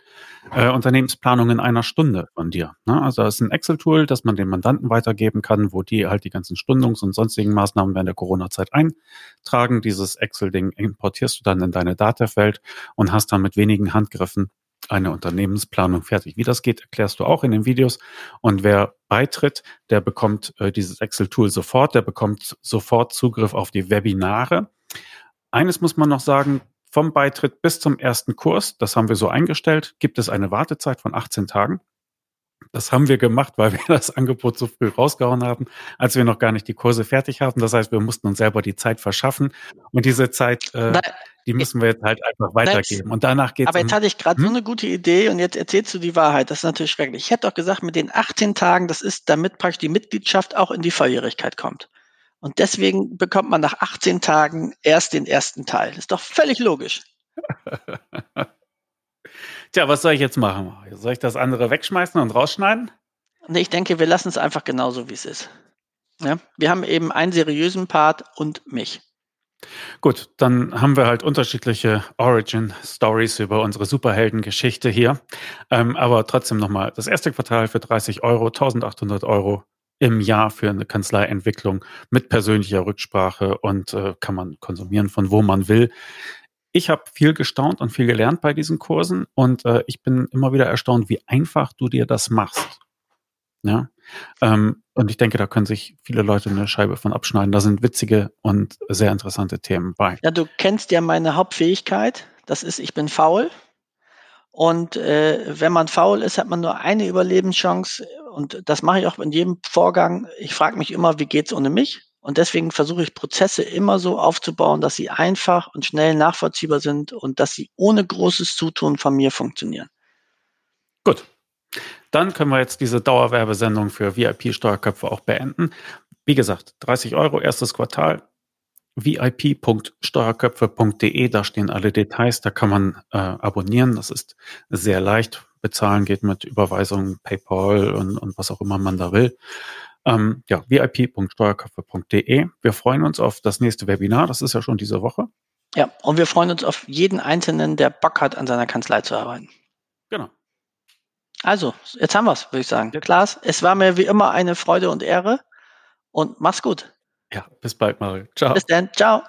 Äh, Unternehmensplanung in einer Stunde von dir. Ne? Also das ist ein Excel-Tool, das man den Mandanten weitergeben kann, wo die halt die ganzen Stundungs- und sonstigen Maßnahmen während der Corona-Zeit eintragen. Dieses Excel-Ding importierst du dann in deine Datafeld und hast dann mit wenigen Handgriffen eine Unternehmensplanung fertig. Wie das geht, erklärst du auch in den Videos. Und wer beitritt, der bekommt äh, dieses Excel-Tool sofort, der bekommt sofort Zugriff auf die Webinare. Eines muss man noch sagen, vom Beitritt bis zum ersten Kurs, das haben wir so eingestellt, gibt es eine Wartezeit von 18 Tagen. Das haben wir gemacht, weil wir das Angebot so früh rausgehauen haben, als wir noch gar nicht die Kurse fertig hatten. Das heißt, wir mussten uns selber die Zeit verschaffen. Und diese Zeit, äh, die müssen wir jetzt halt einfach weitergeben. Und danach geht's. Aber jetzt um, hatte ich gerade hm? so eine gute Idee und jetzt erzählst du die Wahrheit. Das ist natürlich schrecklich. Ich hätte doch gesagt, mit den 18 Tagen, das ist, damit praktisch die Mitgliedschaft auch in die Volljährigkeit kommt. Und deswegen bekommt man nach 18 Tagen erst den ersten Teil. Das ist doch völlig logisch. Tja, was soll ich jetzt machen? Soll ich das andere wegschmeißen und rausschneiden? Nee, ich denke, wir lassen es einfach genauso, wie es ist. Ja? Wir haben eben einen seriösen Part und mich. Gut, dann haben wir halt unterschiedliche Origin-Stories über unsere Superheldengeschichte hier. Ähm, aber trotzdem nochmal, das erste Quartal für 30 Euro, 1800 Euro im Jahr für eine Kanzleientwicklung mit persönlicher Rücksprache und äh, kann man konsumieren von wo man will ich habe viel gestaunt und viel gelernt bei diesen Kursen und äh, ich bin immer wieder erstaunt, wie einfach du dir das machst. Ja. Ähm, und ich denke, da können sich viele Leute eine Scheibe von abschneiden. Da sind witzige und sehr interessante Themen bei. Ja, du kennst ja meine Hauptfähigkeit. Das ist, ich bin faul. Und äh, wenn man faul ist, hat man nur eine Überlebenschance. Und das mache ich auch in jedem Vorgang. Ich frage mich immer, wie geht's ohne mich? Und deswegen versuche ich Prozesse immer so aufzubauen, dass sie einfach und schnell nachvollziehbar sind und dass sie ohne großes Zutun von mir funktionieren. Gut. Dann können wir jetzt diese Dauerwerbesendung für VIP-Steuerköpfe auch beenden. Wie gesagt, 30 Euro erstes Quartal, vip.steuerköpfe.de, da stehen alle Details, da kann man äh, abonnieren. Das ist sehr leicht. Bezahlen geht mit Überweisung, PayPal und, und was auch immer man da will. Ähm, ja, vip.steuerköpfe.de. Wir freuen uns auf das nächste Webinar. Das ist ja schon diese Woche. Ja, und wir freuen uns auf jeden Einzelnen, der Bock hat, an seiner Kanzlei zu arbeiten. Genau. Also, jetzt haben wir es, würde ich sagen. Ja. Klaas, es war mir wie immer eine Freude und Ehre und mach's gut. Ja, bis bald, Mario. Ciao. Bis dann. Ciao.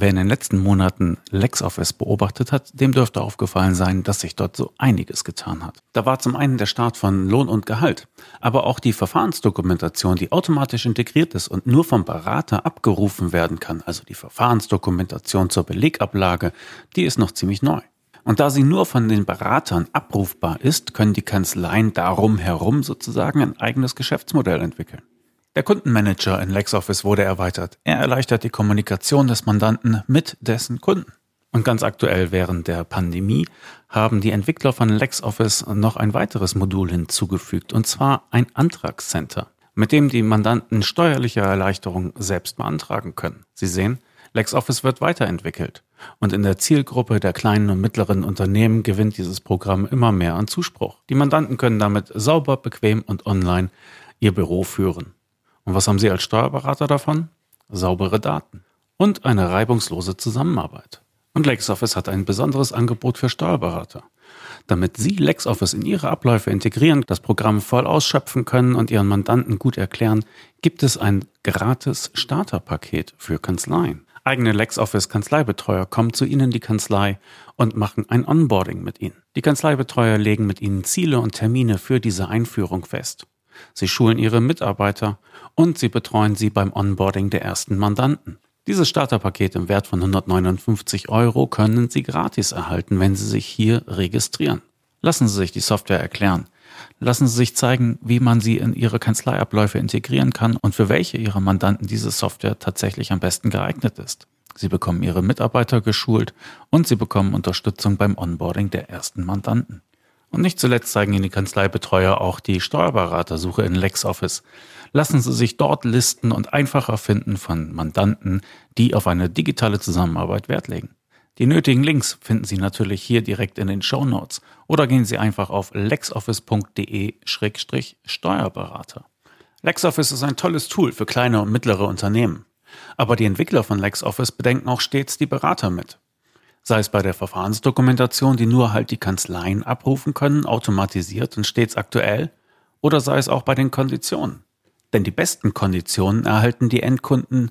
Wer in den letzten Monaten LexOffice beobachtet hat, dem dürfte aufgefallen sein, dass sich dort so einiges getan hat. Da war zum einen der Start von Lohn und Gehalt, aber auch die Verfahrensdokumentation, die automatisch integriert ist und nur vom Berater abgerufen werden kann, also die Verfahrensdokumentation zur Belegablage, die ist noch ziemlich neu. Und da sie nur von den Beratern abrufbar ist, können die Kanzleien darum herum sozusagen ein eigenes Geschäftsmodell entwickeln. Der Kundenmanager in LexOffice wurde erweitert. Er erleichtert die Kommunikation des Mandanten mit dessen Kunden. Und ganz aktuell während der Pandemie haben die Entwickler von LexOffice noch ein weiteres Modul hinzugefügt, und zwar ein Antragscenter, mit dem die Mandanten steuerliche Erleichterungen selbst beantragen können. Sie sehen, LexOffice wird weiterentwickelt. Und in der Zielgruppe der kleinen und mittleren Unternehmen gewinnt dieses Programm immer mehr an Zuspruch. Die Mandanten können damit sauber, bequem und online ihr Büro führen. Und was haben Sie als Steuerberater davon? Saubere Daten und eine reibungslose Zusammenarbeit. Und LexOffice hat ein besonderes Angebot für Steuerberater. Damit Sie LexOffice in Ihre Abläufe integrieren, das Programm voll ausschöpfen können und Ihren Mandanten gut erklären, gibt es ein gratis Starterpaket für Kanzleien. Eigene LexOffice-Kanzleibetreuer kommen zu Ihnen in die Kanzlei und machen ein Onboarding mit Ihnen. Die Kanzleibetreuer legen mit Ihnen Ziele und Termine für diese Einführung fest. Sie schulen Ihre Mitarbeiter und Sie betreuen sie beim Onboarding der ersten Mandanten. Dieses Starterpaket im Wert von 159 Euro können Sie gratis erhalten, wenn Sie sich hier registrieren. Lassen Sie sich die Software erklären. Lassen Sie sich zeigen, wie man sie in Ihre Kanzleiabläufe integrieren kann und für welche Ihrer Mandanten diese Software tatsächlich am besten geeignet ist. Sie bekommen Ihre Mitarbeiter geschult und Sie bekommen Unterstützung beim Onboarding der ersten Mandanten. Und nicht zuletzt zeigen Ihnen die Kanzleibetreuer auch die Steuerberatersuche in LexOffice. Lassen Sie sich dort listen und einfacher finden von Mandanten, die auf eine digitale Zusammenarbeit Wert legen. Die nötigen Links finden Sie natürlich hier direkt in den Show Notes oder gehen Sie einfach auf lexoffice.de-steuerberater. LexOffice ist ein tolles Tool für kleine und mittlere Unternehmen. Aber die Entwickler von LexOffice bedenken auch stets die Berater mit. Sei es bei der Verfahrensdokumentation, die nur halt die Kanzleien abrufen können, automatisiert und stets aktuell, oder sei es auch bei den Konditionen. Denn die besten Konditionen erhalten die Endkunden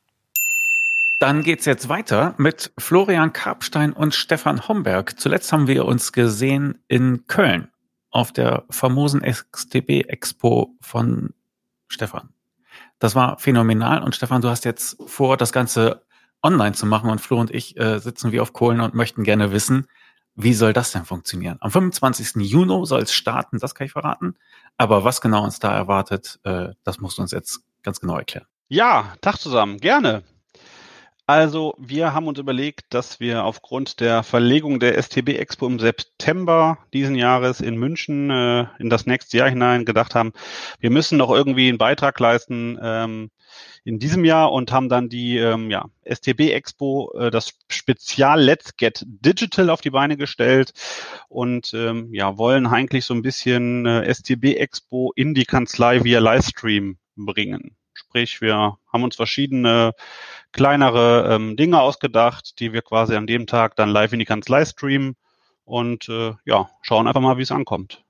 Dann geht's jetzt weiter mit Florian Karpstein und Stefan Homberg. Zuletzt haben wir uns gesehen in Köln auf der famosen XTB Expo von Stefan. Das war phänomenal und Stefan, du hast jetzt vor, das Ganze online zu machen und Flo und ich äh, sitzen wie auf Kohlen und möchten gerne wissen, wie soll das denn funktionieren? Am 25. Juni soll es starten, das kann ich verraten. Aber was genau uns da erwartet, äh, das musst du uns jetzt ganz genau erklären. Ja, Tag zusammen, gerne. Also, wir haben uns überlegt, dass wir aufgrund der Verlegung der STB Expo im September diesen Jahres in München äh, in das nächste Jahr hinein gedacht haben, wir müssen noch irgendwie einen Beitrag leisten ähm, in diesem Jahr und haben dann die ähm, ja, STB Expo, äh, das Spezial Let's Get Digital auf die Beine gestellt und ähm, ja, wollen eigentlich so ein bisschen äh, STB Expo in die Kanzlei via Livestream bringen. Sprich, wir haben uns verschiedene kleinere ähm, Dinge ausgedacht, die wir quasi an dem Tag dann live in die Kanzlei streamen und äh, ja, schauen einfach mal, wie es ankommt.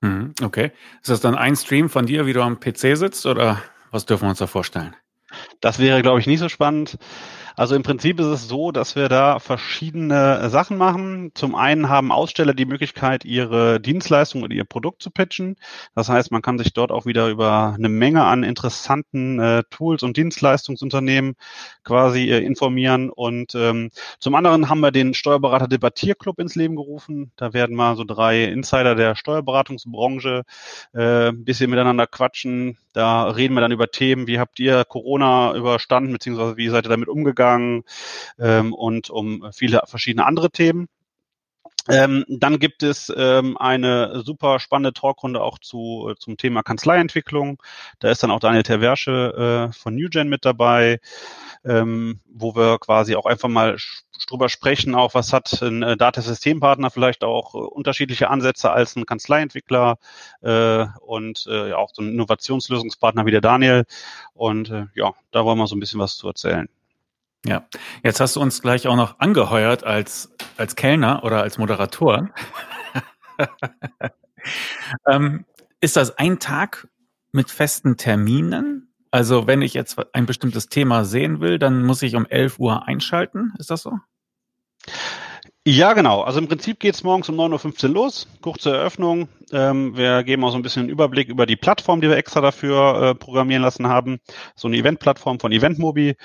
Mhm, okay. Ist das dann ein Stream von dir, wie du am PC sitzt oder was dürfen wir uns da vorstellen? Das wäre, glaube ich, nicht so spannend. Also im Prinzip ist es so, dass wir da verschiedene Sachen machen. Zum einen haben Aussteller die Möglichkeit, ihre Dienstleistung oder ihr Produkt zu pitchen. Das heißt, man kann sich dort auch wieder über eine Menge an interessanten äh, Tools und Dienstleistungsunternehmen quasi äh, informieren. Und ähm, zum anderen haben wir den Steuerberater Debattierclub ins Leben gerufen. Da werden mal so drei Insider der Steuerberatungsbranche äh, ein bisschen miteinander quatschen. Da reden wir dann über Themen, wie habt ihr Corona überstanden, beziehungsweise wie seid ihr damit umgegangen? Umgang ähm, und um viele verschiedene andere Themen. Ähm, dann gibt es ähm, eine super spannende Talkrunde auch zu, zum Thema Kanzleientwicklung. Da ist dann auch Daniel Terversche äh, von NewGen mit dabei, ähm, wo wir quasi auch einfach mal drüber sprechen, auch was hat ein äh, Datasystempartner vielleicht auch äh, unterschiedliche Ansätze als ein Kanzleientwickler äh, und äh, auch so ein Innovationslösungspartner wie der Daniel. Und äh, ja, da wollen wir so ein bisschen was zu erzählen. Ja, jetzt hast du uns gleich auch noch angeheuert als, als Kellner oder als Moderator. Ähm, ist das ein Tag mit festen Terminen? Also wenn ich jetzt ein bestimmtes Thema sehen will, dann muss ich um 11 Uhr einschalten. Ist das so? Ja, genau. Also im Prinzip geht's morgens um 9.15 Uhr los. Kurze Eröffnung. Ähm, wir geben auch so ein bisschen einen Überblick über die Plattform, die wir extra dafür äh, programmieren lassen haben. So eine Eventplattform von Eventmobi.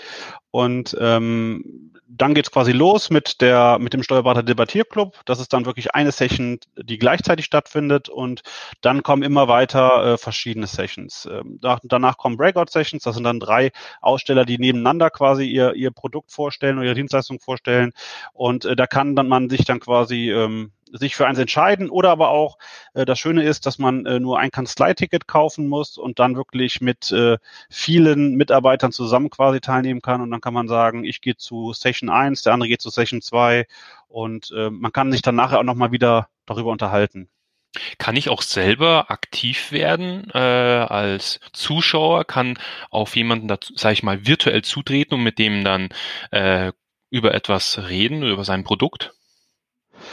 Und ähm, dann geht's quasi los mit der mit dem Steuerberater Debattierclub. Das ist dann wirklich eine Session, die gleichzeitig stattfindet und dann kommen immer weiter äh, verschiedene Sessions. Ähm, da, danach kommen Breakout Sessions. Das sind dann drei Aussteller, die nebeneinander quasi ihr ihr Produkt vorstellen oder ihre Dienstleistung vorstellen und äh, da kann dann man sich dann quasi ähm, sich für eins entscheiden oder aber auch äh, das Schöne ist, dass man äh, nur ein Kanzleiticket kaufen muss und dann wirklich mit äh, vielen Mitarbeitern zusammen quasi teilnehmen kann und dann kann man sagen, ich gehe zu Session 1, der andere geht zu Session 2 und äh, man kann sich dann nachher auch nochmal wieder darüber unterhalten. Kann ich auch selber aktiv werden äh, als Zuschauer, kann auf jemanden, dazu, sag ich mal, virtuell zutreten und mit dem dann äh, über etwas reden, über sein Produkt?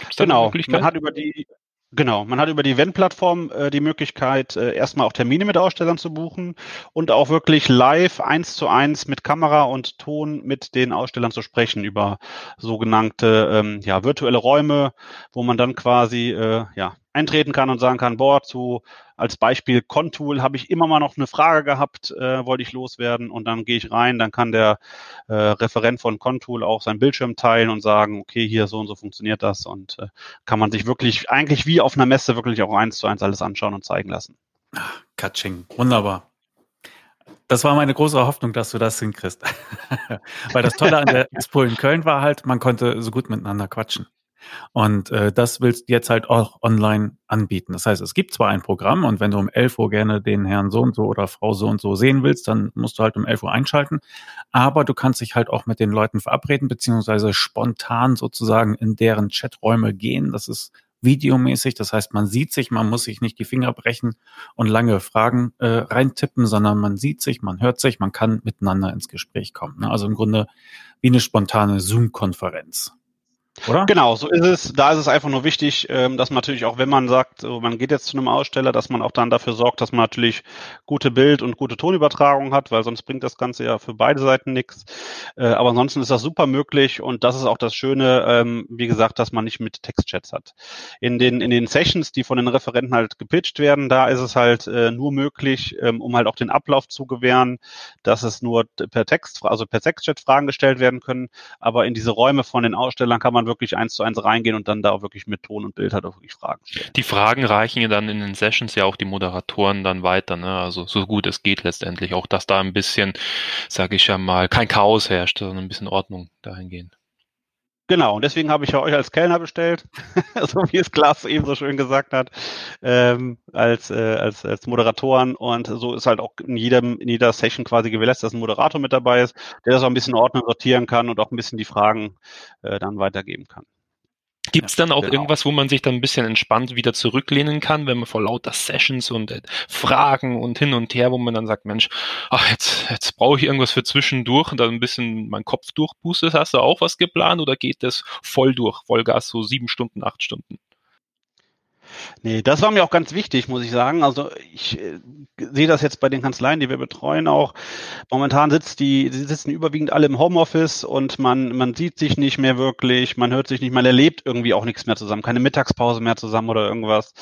Gibt's da genau, man hat über die Genau, man hat über die Event-Plattform äh, die Möglichkeit, äh, erstmal auch Termine mit Ausstellern zu buchen und auch wirklich live eins zu eins mit Kamera und Ton mit den Ausstellern zu sprechen über sogenannte ähm, ja, virtuelle Räume, wo man dann quasi äh, ja, eintreten kann und sagen kann, boah, zu als Beispiel Contool habe ich immer mal noch eine Frage gehabt, äh, wollte ich loswerden und dann gehe ich rein, dann kann der äh, Referent von Contool auch seinen Bildschirm teilen und sagen, okay, hier so und so funktioniert das und äh, kann man sich wirklich eigentlich wie auf einer Messe wirklich auch eins zu eins alles anschauen und zeigen lassen. Katsching, wunderbar. Das war meine große Hoffnung, dass du das hinkriegst. Weil das Tolle an der Expo in Köln war halt, man konnte so gut miteinander quatschen. Und äh, das willst du jetzt halt auch online anbieten. Das heißt, es gibt zwar ein Programm und wenn du um 11 Uhr gerne den Herrn so und so oder Frau so und so sehen willst, dann musst du halt um 11 Uhr einschalten. Aber du kannst dich halt auch mit den Leuten verabreden, beziehungsweise spontan sozusagen in deren Chaträume gehen. Das ist videomäßig. Das heißt, man sieht sich, man muss sich nicht die Finger brechen und lange Fragen äh, reintippen, sondern man sieht sich, man hört sich, man kann miteinander ins Gespräch kommen. Ne? Also im Grunde wie eine spontane Zoom-Konferenz. Oder? Genau, so ist es. Da ist es einfach nur wichtig, ähm, dass man natürlich auch, wenn man sagt, man geht jetzt zu einem Aussteller, dass man auch dann dafür sorgt, dass man natürlich gute Bild- und gute Tonübertragung hat, weil sonst bringt das Ganze ja für beide Seiten nichts. Äh, aber ansonsten ist das super möglich und das ist auch das Schöne, ähm, wie gesagt, dass man nicht mit Textchats hat. In den, in den Sessions, die von den Referenten halt gepitcht werden, da ist es halt äh, nur möglich, ähm, um halt auch den Ablauf zu gewähren, dass es nur per Text, also per Textchat Fragen gestellt werden können. Aber in diese Räume von den Ausstellern kann man man wirklich eins zu eins reingehen und dann da auch wirklich mit Ton und Bild halt auch wirklich Fragen stellen. Die Fragen reichen ja dann in den Sessions ja auch die Moderatoren dann weiter, ne? Also so gut es geht letztendlich. Auch dass da ein bisschen, sage ich ja mal, kein Chaos herrscht, sondern ein bisschen Ordnung dahingehend. Genau, und deswegen habe ich ja euch als Kellner bestellt, so wie es Klaas eben so schön gesagt hat, ähm, als, äh, als, als Moderatoren. Und so ist halt auch in jedem, in jeder Session quasi gewährleistet, dass ein Moderator mit dabei ist, der das auch ein bisschen ordnen, sortieren kann und auch ein bisschen die Fragen äh, dann weitergeben kann. Gibt es dann auch genau. irgendwas, wo man sich dann ein bisschen entspannt wieder zurücklehnen kann, wenn man vor lauter Sessions und äh, Fragen und hin und her, wo man dann sagt, Mensch, ach, jetzt, jetzt brauche ich irgendwas für zwischendurch und dann ein bisschen meinen Kopf durchboostet. Hast du auch was geplant oder geht das voll durch, Vollgas, so sieben Stunden, acht Stunden? Nee, das war mir auch ganz wichtig, muss ich sagen. Also ich äh, sehe das jetzt bei den Kanzleien, die wir betreuen auch. Momentan sitzt die, die sitzen überwiegend alle im Homeoffice und man, man sieht sich nicht mehr wirklich, man hört sich nicht, man erlebt irgendwie auch nichts mehr zusammen, keine Mittagspause mehr zusammen oder irgendwas.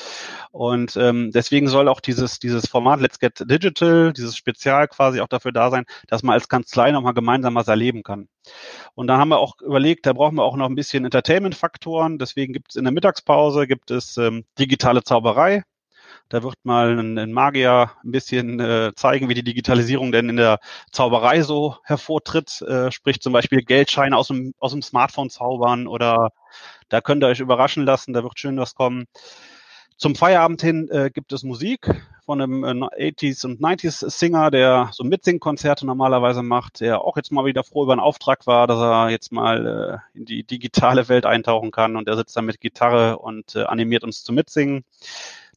Und ähm, deswegen soll auch dieses, dieses Format Let's Get Digital, dieses Spezial quasi auch dafür da sein, dass man als Kanzlei nochmal gemeinsam was erleben kann. Und dann haben wir auch überlegt, da brauchen wir auch noch ein bisschen Entertainment-Faktoren. Deswegen gibt es in der Mittagspause gibt es ähm, digitale Zauberei. Da wird mal ein, ein Magier ein bisschen äh, zeigen, wie die Digitalisierung denn in der Zauberei so hervortritt. Äh, sprich zum Beispiel Geldscheine aus dem, aus dem Smartphone zaubern oder da könnt ihr euch überraschen lassen, da wird schön was kommen. Zum Feierabend hin äh, gibt es Musik von einem äh, 80s und 90s Singer, der so Mitsingkonzerte normalerweise macht, der auch jetzt mal wieder froh über einen Auftrag war, dass er jetzt mal äh, in die digitale Welt eintauchen kann und der sitzt da mit Gitarre und äh, animiert uns zu Mitsingen.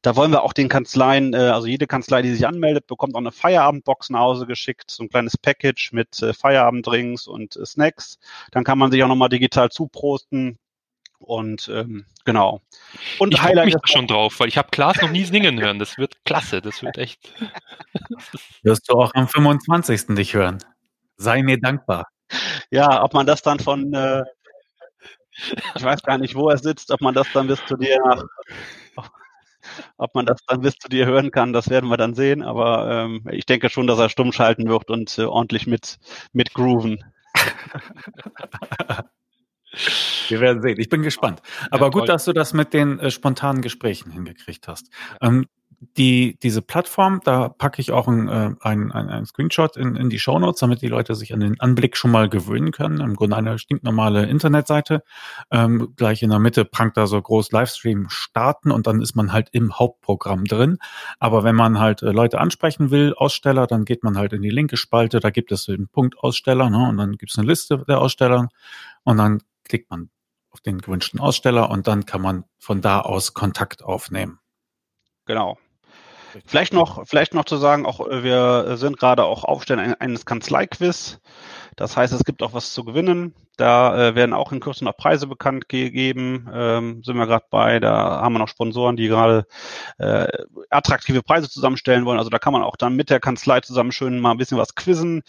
Da wollen wir auch den Kanzleien, äh, also jede Kanzlei, die sich anmeldet, bekommt auch eine Feierabendbox nach Hause geschickt, so ein kleines Package mit äh, Feierabenddrinks und äh, Snacks. Dann kann man sich auch nochmal digital zuprosten Und ähm, genau. Und ich freue mich da schon drauf, weil ich habe Klaas noch nie singen hören. Das wird klasse. Das wird echt. Wirst du auch am 25. dich hören. Sei mir dankbar. Ja, ob man das dann von, äh, ich weiß gar nicht, wo er sitzt, ob man das dann bis zu dir nach, ob man das dann bis zu dir hören kann, das werden wir dann sehen. Aber ähm, ich denke schon, dass er stumm schalten wird und äh, ordentlich mit, mit grooven. Wir werden sehen. Ich bin gespannt. Aber ja, gut, dass du das mit den äh, spontanen Gesprächen hingekriegt hast. Ähm, die, diese Plattform, da packe ich auch ein, äh, ein, ein, ein Screenshot in, in die Shownotes, damit die Leute sich an den Anblick schon mal gewöhnen können. Im Grunde eine stinknormale Internetseite. Ähm, gleich in der Mitte prangt da so groß Livestream starten und dann ist man halt im Hauptprogramm drin. Aber wenn man halt äh, Leute ansprechen will, Aussteller, dann geht man halt in die linke Spalte, da gibt es den Punkt Aussteller ne, und dann gibt es eine Liste der Aussteller und dann klickt man auf den gewünschten Aussteller und dann kann man von da aus Kontakt aufnehmen. Genau. Vielleicht noch, vielleicht noch zu sagen, auch äh, wir sind gerade auch Aufstellen eines Kanzleiquiz. Das heißt, es gibt auch was zu gewinnen. Da äh, werden auch in Kürze noch Preise bekannt gegeben. Ähm, sind wir gerade bei. Da haben wir noch Sponsoren, die gerade äh, attraktive Preise zusammenstellen wollen. Also da kann man auch dann mit der Kanzlei zusammen schön mal ein bisschen was quizzen.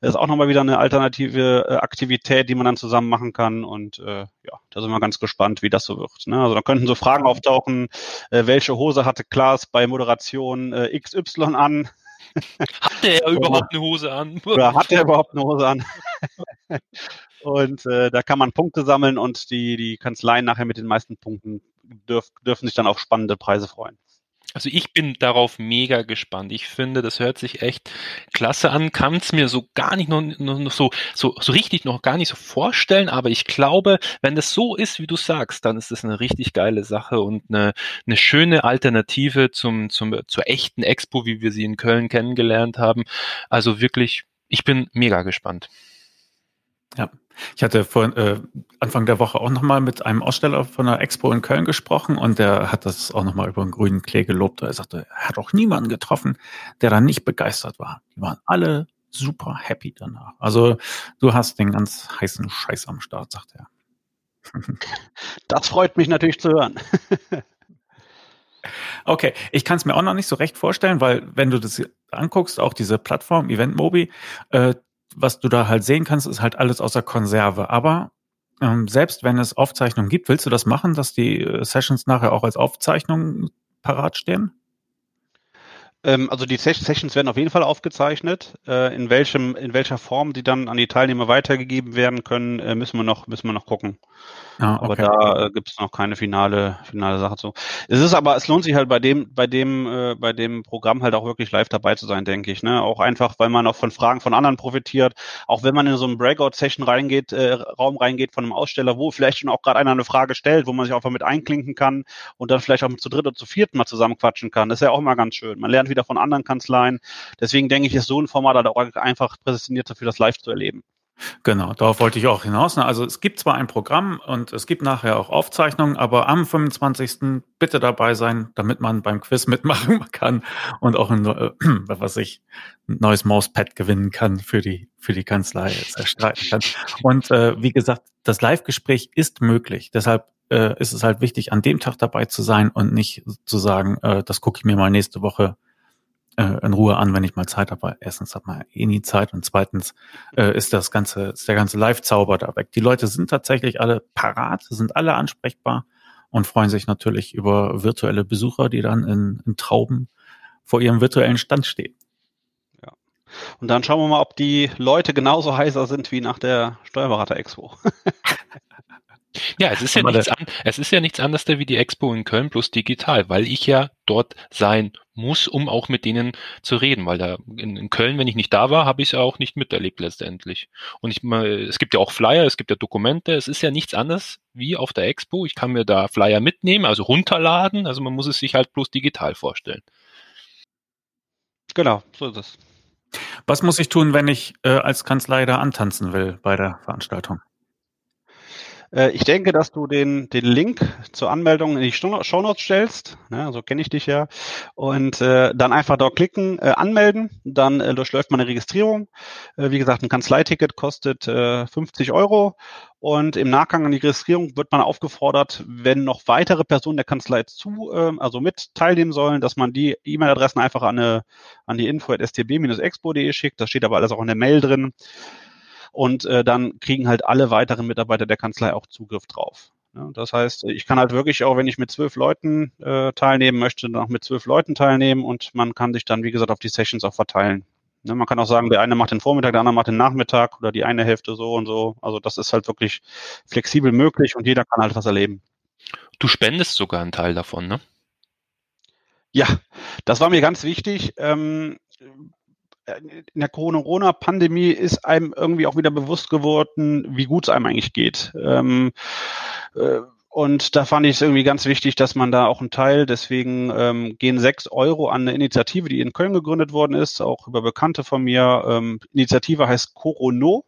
Das ist auch nochmal wieder eine alternative äh, Aktivität, die man dann zusammen machen kann. Und äh, ja, da sind wir ganz gespannt, wie das so wird. Ne? Also da könnten so Fragen auftauchen. Äh, welche Hose hatte Klaas bei Moderation äh, XY an? Hat der überhaupt eine Hose an? Oder hat der überhaupt eine Hose an? und äh, da kann man Punkte sammeln und die, die Kanzleien nachher mit den meisten Punkten dürf, dürfen sich dann auf spannende Preise freuen. Also ich bin darauf mega gespannt. Ich finde, das hört sich echt klasse an. Kann es mir so gar nicht noch, noch so, so, so richtig noch gar nicht so vorstellen, aber ich glaube, wenn das so ist, wie du sagst, dann ist das eine richtig geile Sache und eine, eine schöne Alternative zum, zum, zur echten Expo, wie wir sie in Köln kennengelernt haben. Also wirklich, ich bin mega gespannt. Ja, ich hatte vor äh, Anfang der Woche auch nochmal mit einem Aussteller von der Expo in Köln gesprochen und der hat das auch nochmal über den grünen Klee gelobt. Er sagte, er hat auch niemanden getroffen, der da nicht begeistert war. Die waren alle super happy danach. Also du hast den ganz heißen Scheiß am Start, sagt er. Das freut mich natürlich zu hören. Okay, ich kann es mir auch noch nicht so recht vorstellen, weil wenn du das anguckst, auch diese Plattform Eventmobi, äh, was du da halt sehen kannst, ist halt alles außer Konserve. Aber ähm, selbst wenn es Aufzeichnungen gibt, willst du das machen, dass die äh, Sessions nachher auch als Aufzeichnung parat stehen? Ähm, also die Sessions werden auf jeden Fall aufgezeichnet. Äh, in welchem, in welcher Form die dann an die Teilnehmer weitergegeben werden können, äh, müssen wir noch, müssen wir noch gucken. Ah, okay. Aber da äh, gibt es noch keine finale, finale Sache zu. Es ist aber, es lohnt sich halt bei dem, bei dem, äh, bei dem Programm halt auch wirklich live dabei zu sein, denke ich. Ne? Auch einfach, weil man auch von Fragen von anderen profitiert. Auch wenn man in so einen Breakout-Session reingeht, äh, Raum reingeht von einem Aussteller, wo vielleicht schon auch gerade einer eine Frage stellt, wo man sich einfach mit einklinken kann und dann vielleicht auch zu dritt oder zu viert mal zusammenquatschen kann. Das ist ja auch immer ganz schön. Man lernt wieder von anderen Kanzleien. Deswegen denke ich, ist so ein Format halt auch einfach präsentiert dafür, das live zu erleben. Genau, darauf wollte ich auch hinaus. Also es gibt zwar ein Programm und es gibt nachher auch Aufzeichnungen, aber am 25. bitte dabei sein, damit man beim Quiz mitmachen kann und auch ein, äh, was ich, ein neues Mauspad gewinnen kann für die, für die Kanzlei, erstreiten kann. Und äh, wie gesagt, das Live-Gespräch ist möglich. Deshalb äh, ist es halt wichtig, an dem Tag dabei zu sein und nicht zu sagen, äh, das gucke ich mir mal nächste Woche äh, in Ruhe an, wenn ich mal Zeit habe. Weil erstens hat man eh nie Zeit und zweitens äh, ist das ganze, ist der ganze Live-Zauber da weg. Die Leute sind tatsächlich alle parat, sind alle ansprechbar und freuen sich natürlich über virtuelle Besucher, die dann in, in Trauben vor ihrem virtuellen Stand stehen. Ja. Und dann schauen wir mal, ob die Leute genauso heißer sind wie nach der Steuerberater-Expo. Ja, es ist ja, nichts an, es ist ja nichts anderes wie die Expo in Köln plus digital, weil ich ja dort sein muss, um auch mit denen zu reden, weil da in, in Köln, wenn ich nicht da war, habe ich es ja auch nicht miterlebt letztendlich. Und ich, es gibt ja auch Flyer, es gibt ja Dokumente, es ist ja nichts anderes wie auf der Expo. Ich kann mir da Flyer mitnehmen, also runterladen, also man muss es sich halt bloß digital vorstellen. Genau, so ist es. Was muss ich tun, wenn ich äh, als Kanzlei da antanzen will bei der Veranstaltung? Äh, ich denke, dass du den, den Link zur Anmeldung in die Shownotes stellst. Ja, so kenne ich dich ja. Und äh, dann einfach dort klicken, äh, anmelden. Dann äh, durchläuft man eine Registrierung. Äh, wie gesagt, ein Kanzleiticket kostet äh, 50 Euro. Und im Nachgang an die Registrierung wird man aufgefordert, wenn noch weitere Personen der Kanzlei zu, äh, also mit teilnehmen sollen, dass man die E-Mail-Adressen einfach an, eine, an die info at stb-expo.de schickt. Das steht aber alles auch in der Mail drin. Und äh, dann kriegen halt alle weiteren Mitarbeiter der Kanzlei auch Zugriff drauf. Ja, das heißt, ich kann halt wirklich auch, wenn ich mit zwölf Leuten äh, teilnehmen möchte, noch mit zwölf Leuten teilnehmen und man kann sich dann, wie gesagt, auf die Sessions auch verteilen. Ne, man kann auch sagen, der eine macht den Vormittag, der andere macht den Nachmittag oder die eine Hälfte so und so. Also das ist halt wirklich flexibel möglich und jeder kann halt was erleben. Du spendest sogar einen Teil davon, ne? Ja, das war mir ganz wichtig. Ähm, in der Corona-Pandemie ist einem irgendwie auch wieder bewusst geworden, wie gut es einem eigentlich geht. Ähm, äh, und da fand ich es irgendwie ganz wichtig, dass man da auch einen Teil, deswegen ähm, gehen sechs Euro an eine Initiative, die in Köln gegründet worden ist, auch über Bekannte von mir. Ähm, Initiative heißt Corono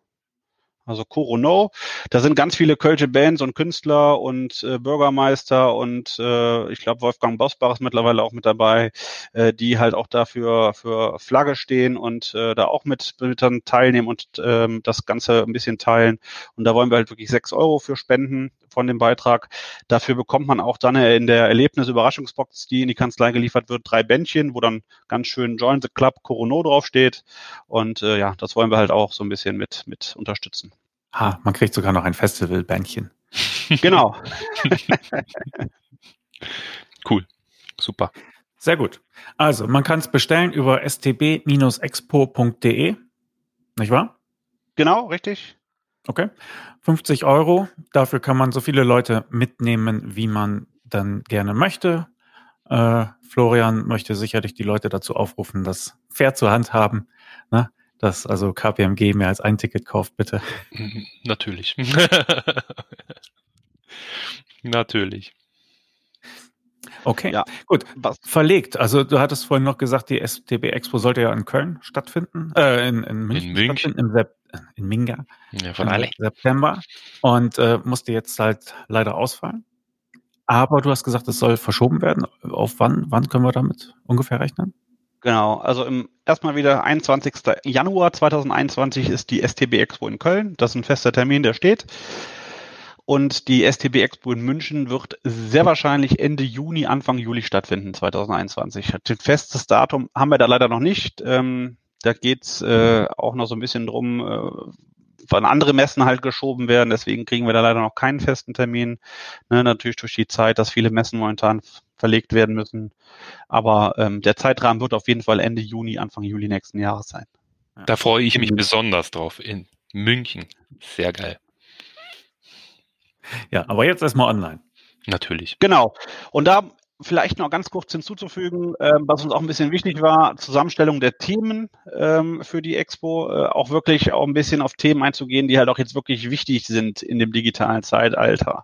also Corono. Da sind ganz viele Kölsche Bands und Künstler und äh, Bürgermeister und äh, ich glaube Wolfgang Bosbach ist mittlerweile auch mit dabei, äh, die halt auch dafür für Flagge stehen und äh, da auch mit, mit dann teilnehmen und ähm, das Ganze ein bisschen teilen. Und da wollen wir halt wirklich sechs Euro für spenden von dem Beitrag. Dafür bekommt man auch dann in der Erlebnis-Überraschungsbox, die in die Kanzlei geliefert wird, drei Bändchen, wo dann ganz schön Join the Club Corono draufsteht. Und äh, ja, das wollen wir halt auch so ein bisschen mit, mit unterstützen. Ha, man kriegt sogar noch ein Festival-Bändchen. genau. cool. Super. Sehr gut. Also, man kann es bestellen über stb-expo.de. Nicht wahr? Genau, richtig. Okay. 50 Euro. Dafür kann man so viele Leute mitnehmen, wie man dann gerne möchte. Äh, Florian möchte sicherlich die Leute dazu aufrufen, das fair zur Hand haben. Ne? Dass also KPMG mehr als ein Ticket kauft, bitte. Natürlich. Natürlich. Okay, ja. gut. Was? Verlegt. Also du hattest vorhin noch gesagt, die STB Expo sollte ja in Köln stattfinden, äh, in, in München, in München. Im Sep in Minga ja, von alle. September und äh, musste jetzt halt leider ausfallen. Aber du hast gesagt, es soll verschoben werden. Auf wann? Wann können wir damit ungefähr rechnen? Genau, also im, erstmal wieder 21. Januar 2021 ist die STB Expo in Köln. Das ist ein fester Termin, der steht. Und die STB Expo in München wird sehr wahrscheinlich Ende Juni, Anfang Juli stattfinden, 2021. Ein festes Datum haben wir da leider noch nicht. Ähm, da geht's äh, auch noch so ein bisschen drum, äh, wann andere Messen halt geschoben werden. Deswegen kriegen wir da leider noch keinen festen Termin. Ne, natürlich durch die Zeit, dass viele Messen momentan verlegt werden müssen. Aber ähm, der Zeitrahmen wird auf jeden Fall Ende Juni, Anfang Juli nächsten Jahres sein. Da freue ich mich besonders drauf. In München. Sehr geil. Ja, aber jetzt erstmal online. Natürlich. Genau. Und da vielleicht noch ganz kurz hinzuzufügen, äh, was uns auch ein bisschen wichtig war, Zusammenstellung der Themen ähm, für die Expo, äh, auch wirklich auch ein bisschen auf Themen einzugehen, die halt auch jetzt wirklich wichtig sind in dem digitalen Zeitalter.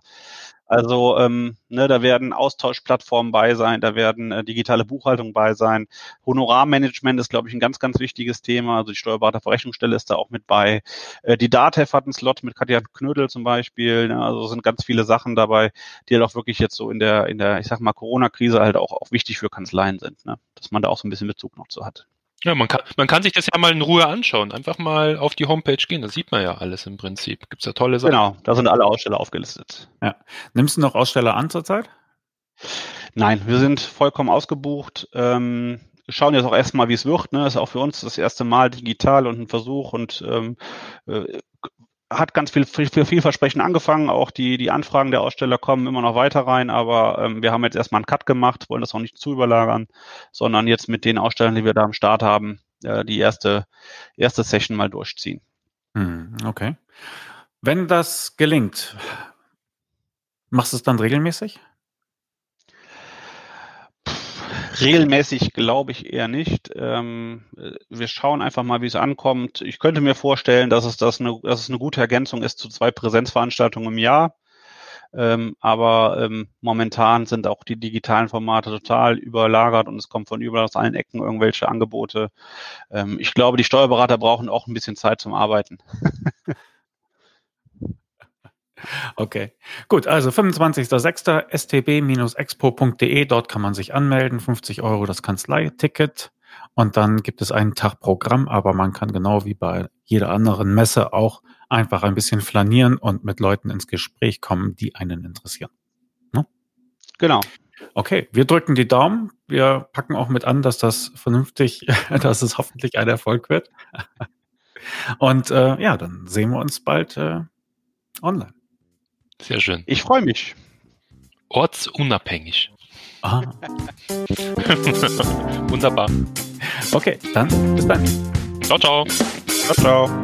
Also ähm, ne, da werden Austauschplattformen bei sein, da werden äh, digitale Buchhaltung bei sein. Honorarmanagement ist, glaube ich, ein ganz, ganz wichtiges Thema. Also die Steuerberaterverrechnungsstelle ist da auch mit bei. Äh, die DATEV hat einen Slot mit Katja Knödel zum Beispiel. Ne? Also sind ganz viele Sachen dabei, die halt auch wirklich jetzt so in der, in der, ich sag mal, Corona-Krise halt auch, auch wichtig für Kanzleien sind, ne? dass man da auch so ein bisschen Bezug noch zu hat. Ja, man kann, man kann sich das ja mal in Ruhe anschauen. Einfach mal auf die Homepage gehen. Da sieht man ja alles im Prinzip. Gibt's ja tolle Sachen. Genau, da sind alle Aussteller aufgelistet. Ja. Nimmst du noch Aussteller an zurzeit? Nein, wir sind vollkommen ausgebucht. Ähm, schauen jetzt auch erstmal, wie es wird. Ne? Das ist auch für uns das erste Mal digital und ein Versuch und ähm, äh, hat ganz viel, viel, vielversprechend angefangen. Auch die, die Anfragen der Aussteller kommen immer noch weiter rein, aber ähm, wir haben jetzt erstmal einen Cut gemacht, wollen das auch nicht zu überlagern, sondern jetzt mit den Ausstellern, die wir da am Start haben, äh, die erste, erste Session mal durchziehen. Hm, okay. Wenn das gelingt, machst du es dann regelmäßig? Regelmäßig glaube ich eher nicht. Ähm, wir schauen einfach mal, wie es ankommt. Ich könnte mir vorstellen, dass es, das eine, dass es eine gute Ergänzung ist zu zwei Präsenzveranstaltungen im Jahr. Ähm, aber ähm, momentan sind auch die digitalen Formate total überlagert und es kommt von überall aus allen Ecken irgendwelche Angebote. Ähm, ich glaube, die Steuerberater brauchen auch ein bisschen Zeit zum Arbeiten. Okay, gut. Also 25.06. stb-expo.de. Dort kann man sich anmelden. 50 Euro das Kanzleiticket. Und dann gibt es einen Tag Programm, aber man kann genau wie bei jeder anderen Messe auch einfach ein bisschen flanieren und mit Leuten ins Gespräch kommen, die einen interessieren. Ne? Genau. Okay, wir drücken die Daumen. Wir packen auch mit an, dass das vernünftig, dass es hoffentlich ein Erfolg wird. Und äh, ja, dann sehen wir uns bald äh, online. Sehr schön. Ich freue mich. Ortsunabhängig. Ah. Wunderbar. Okay, dann bis dann. Ciao, ciao. Ciao, ciao.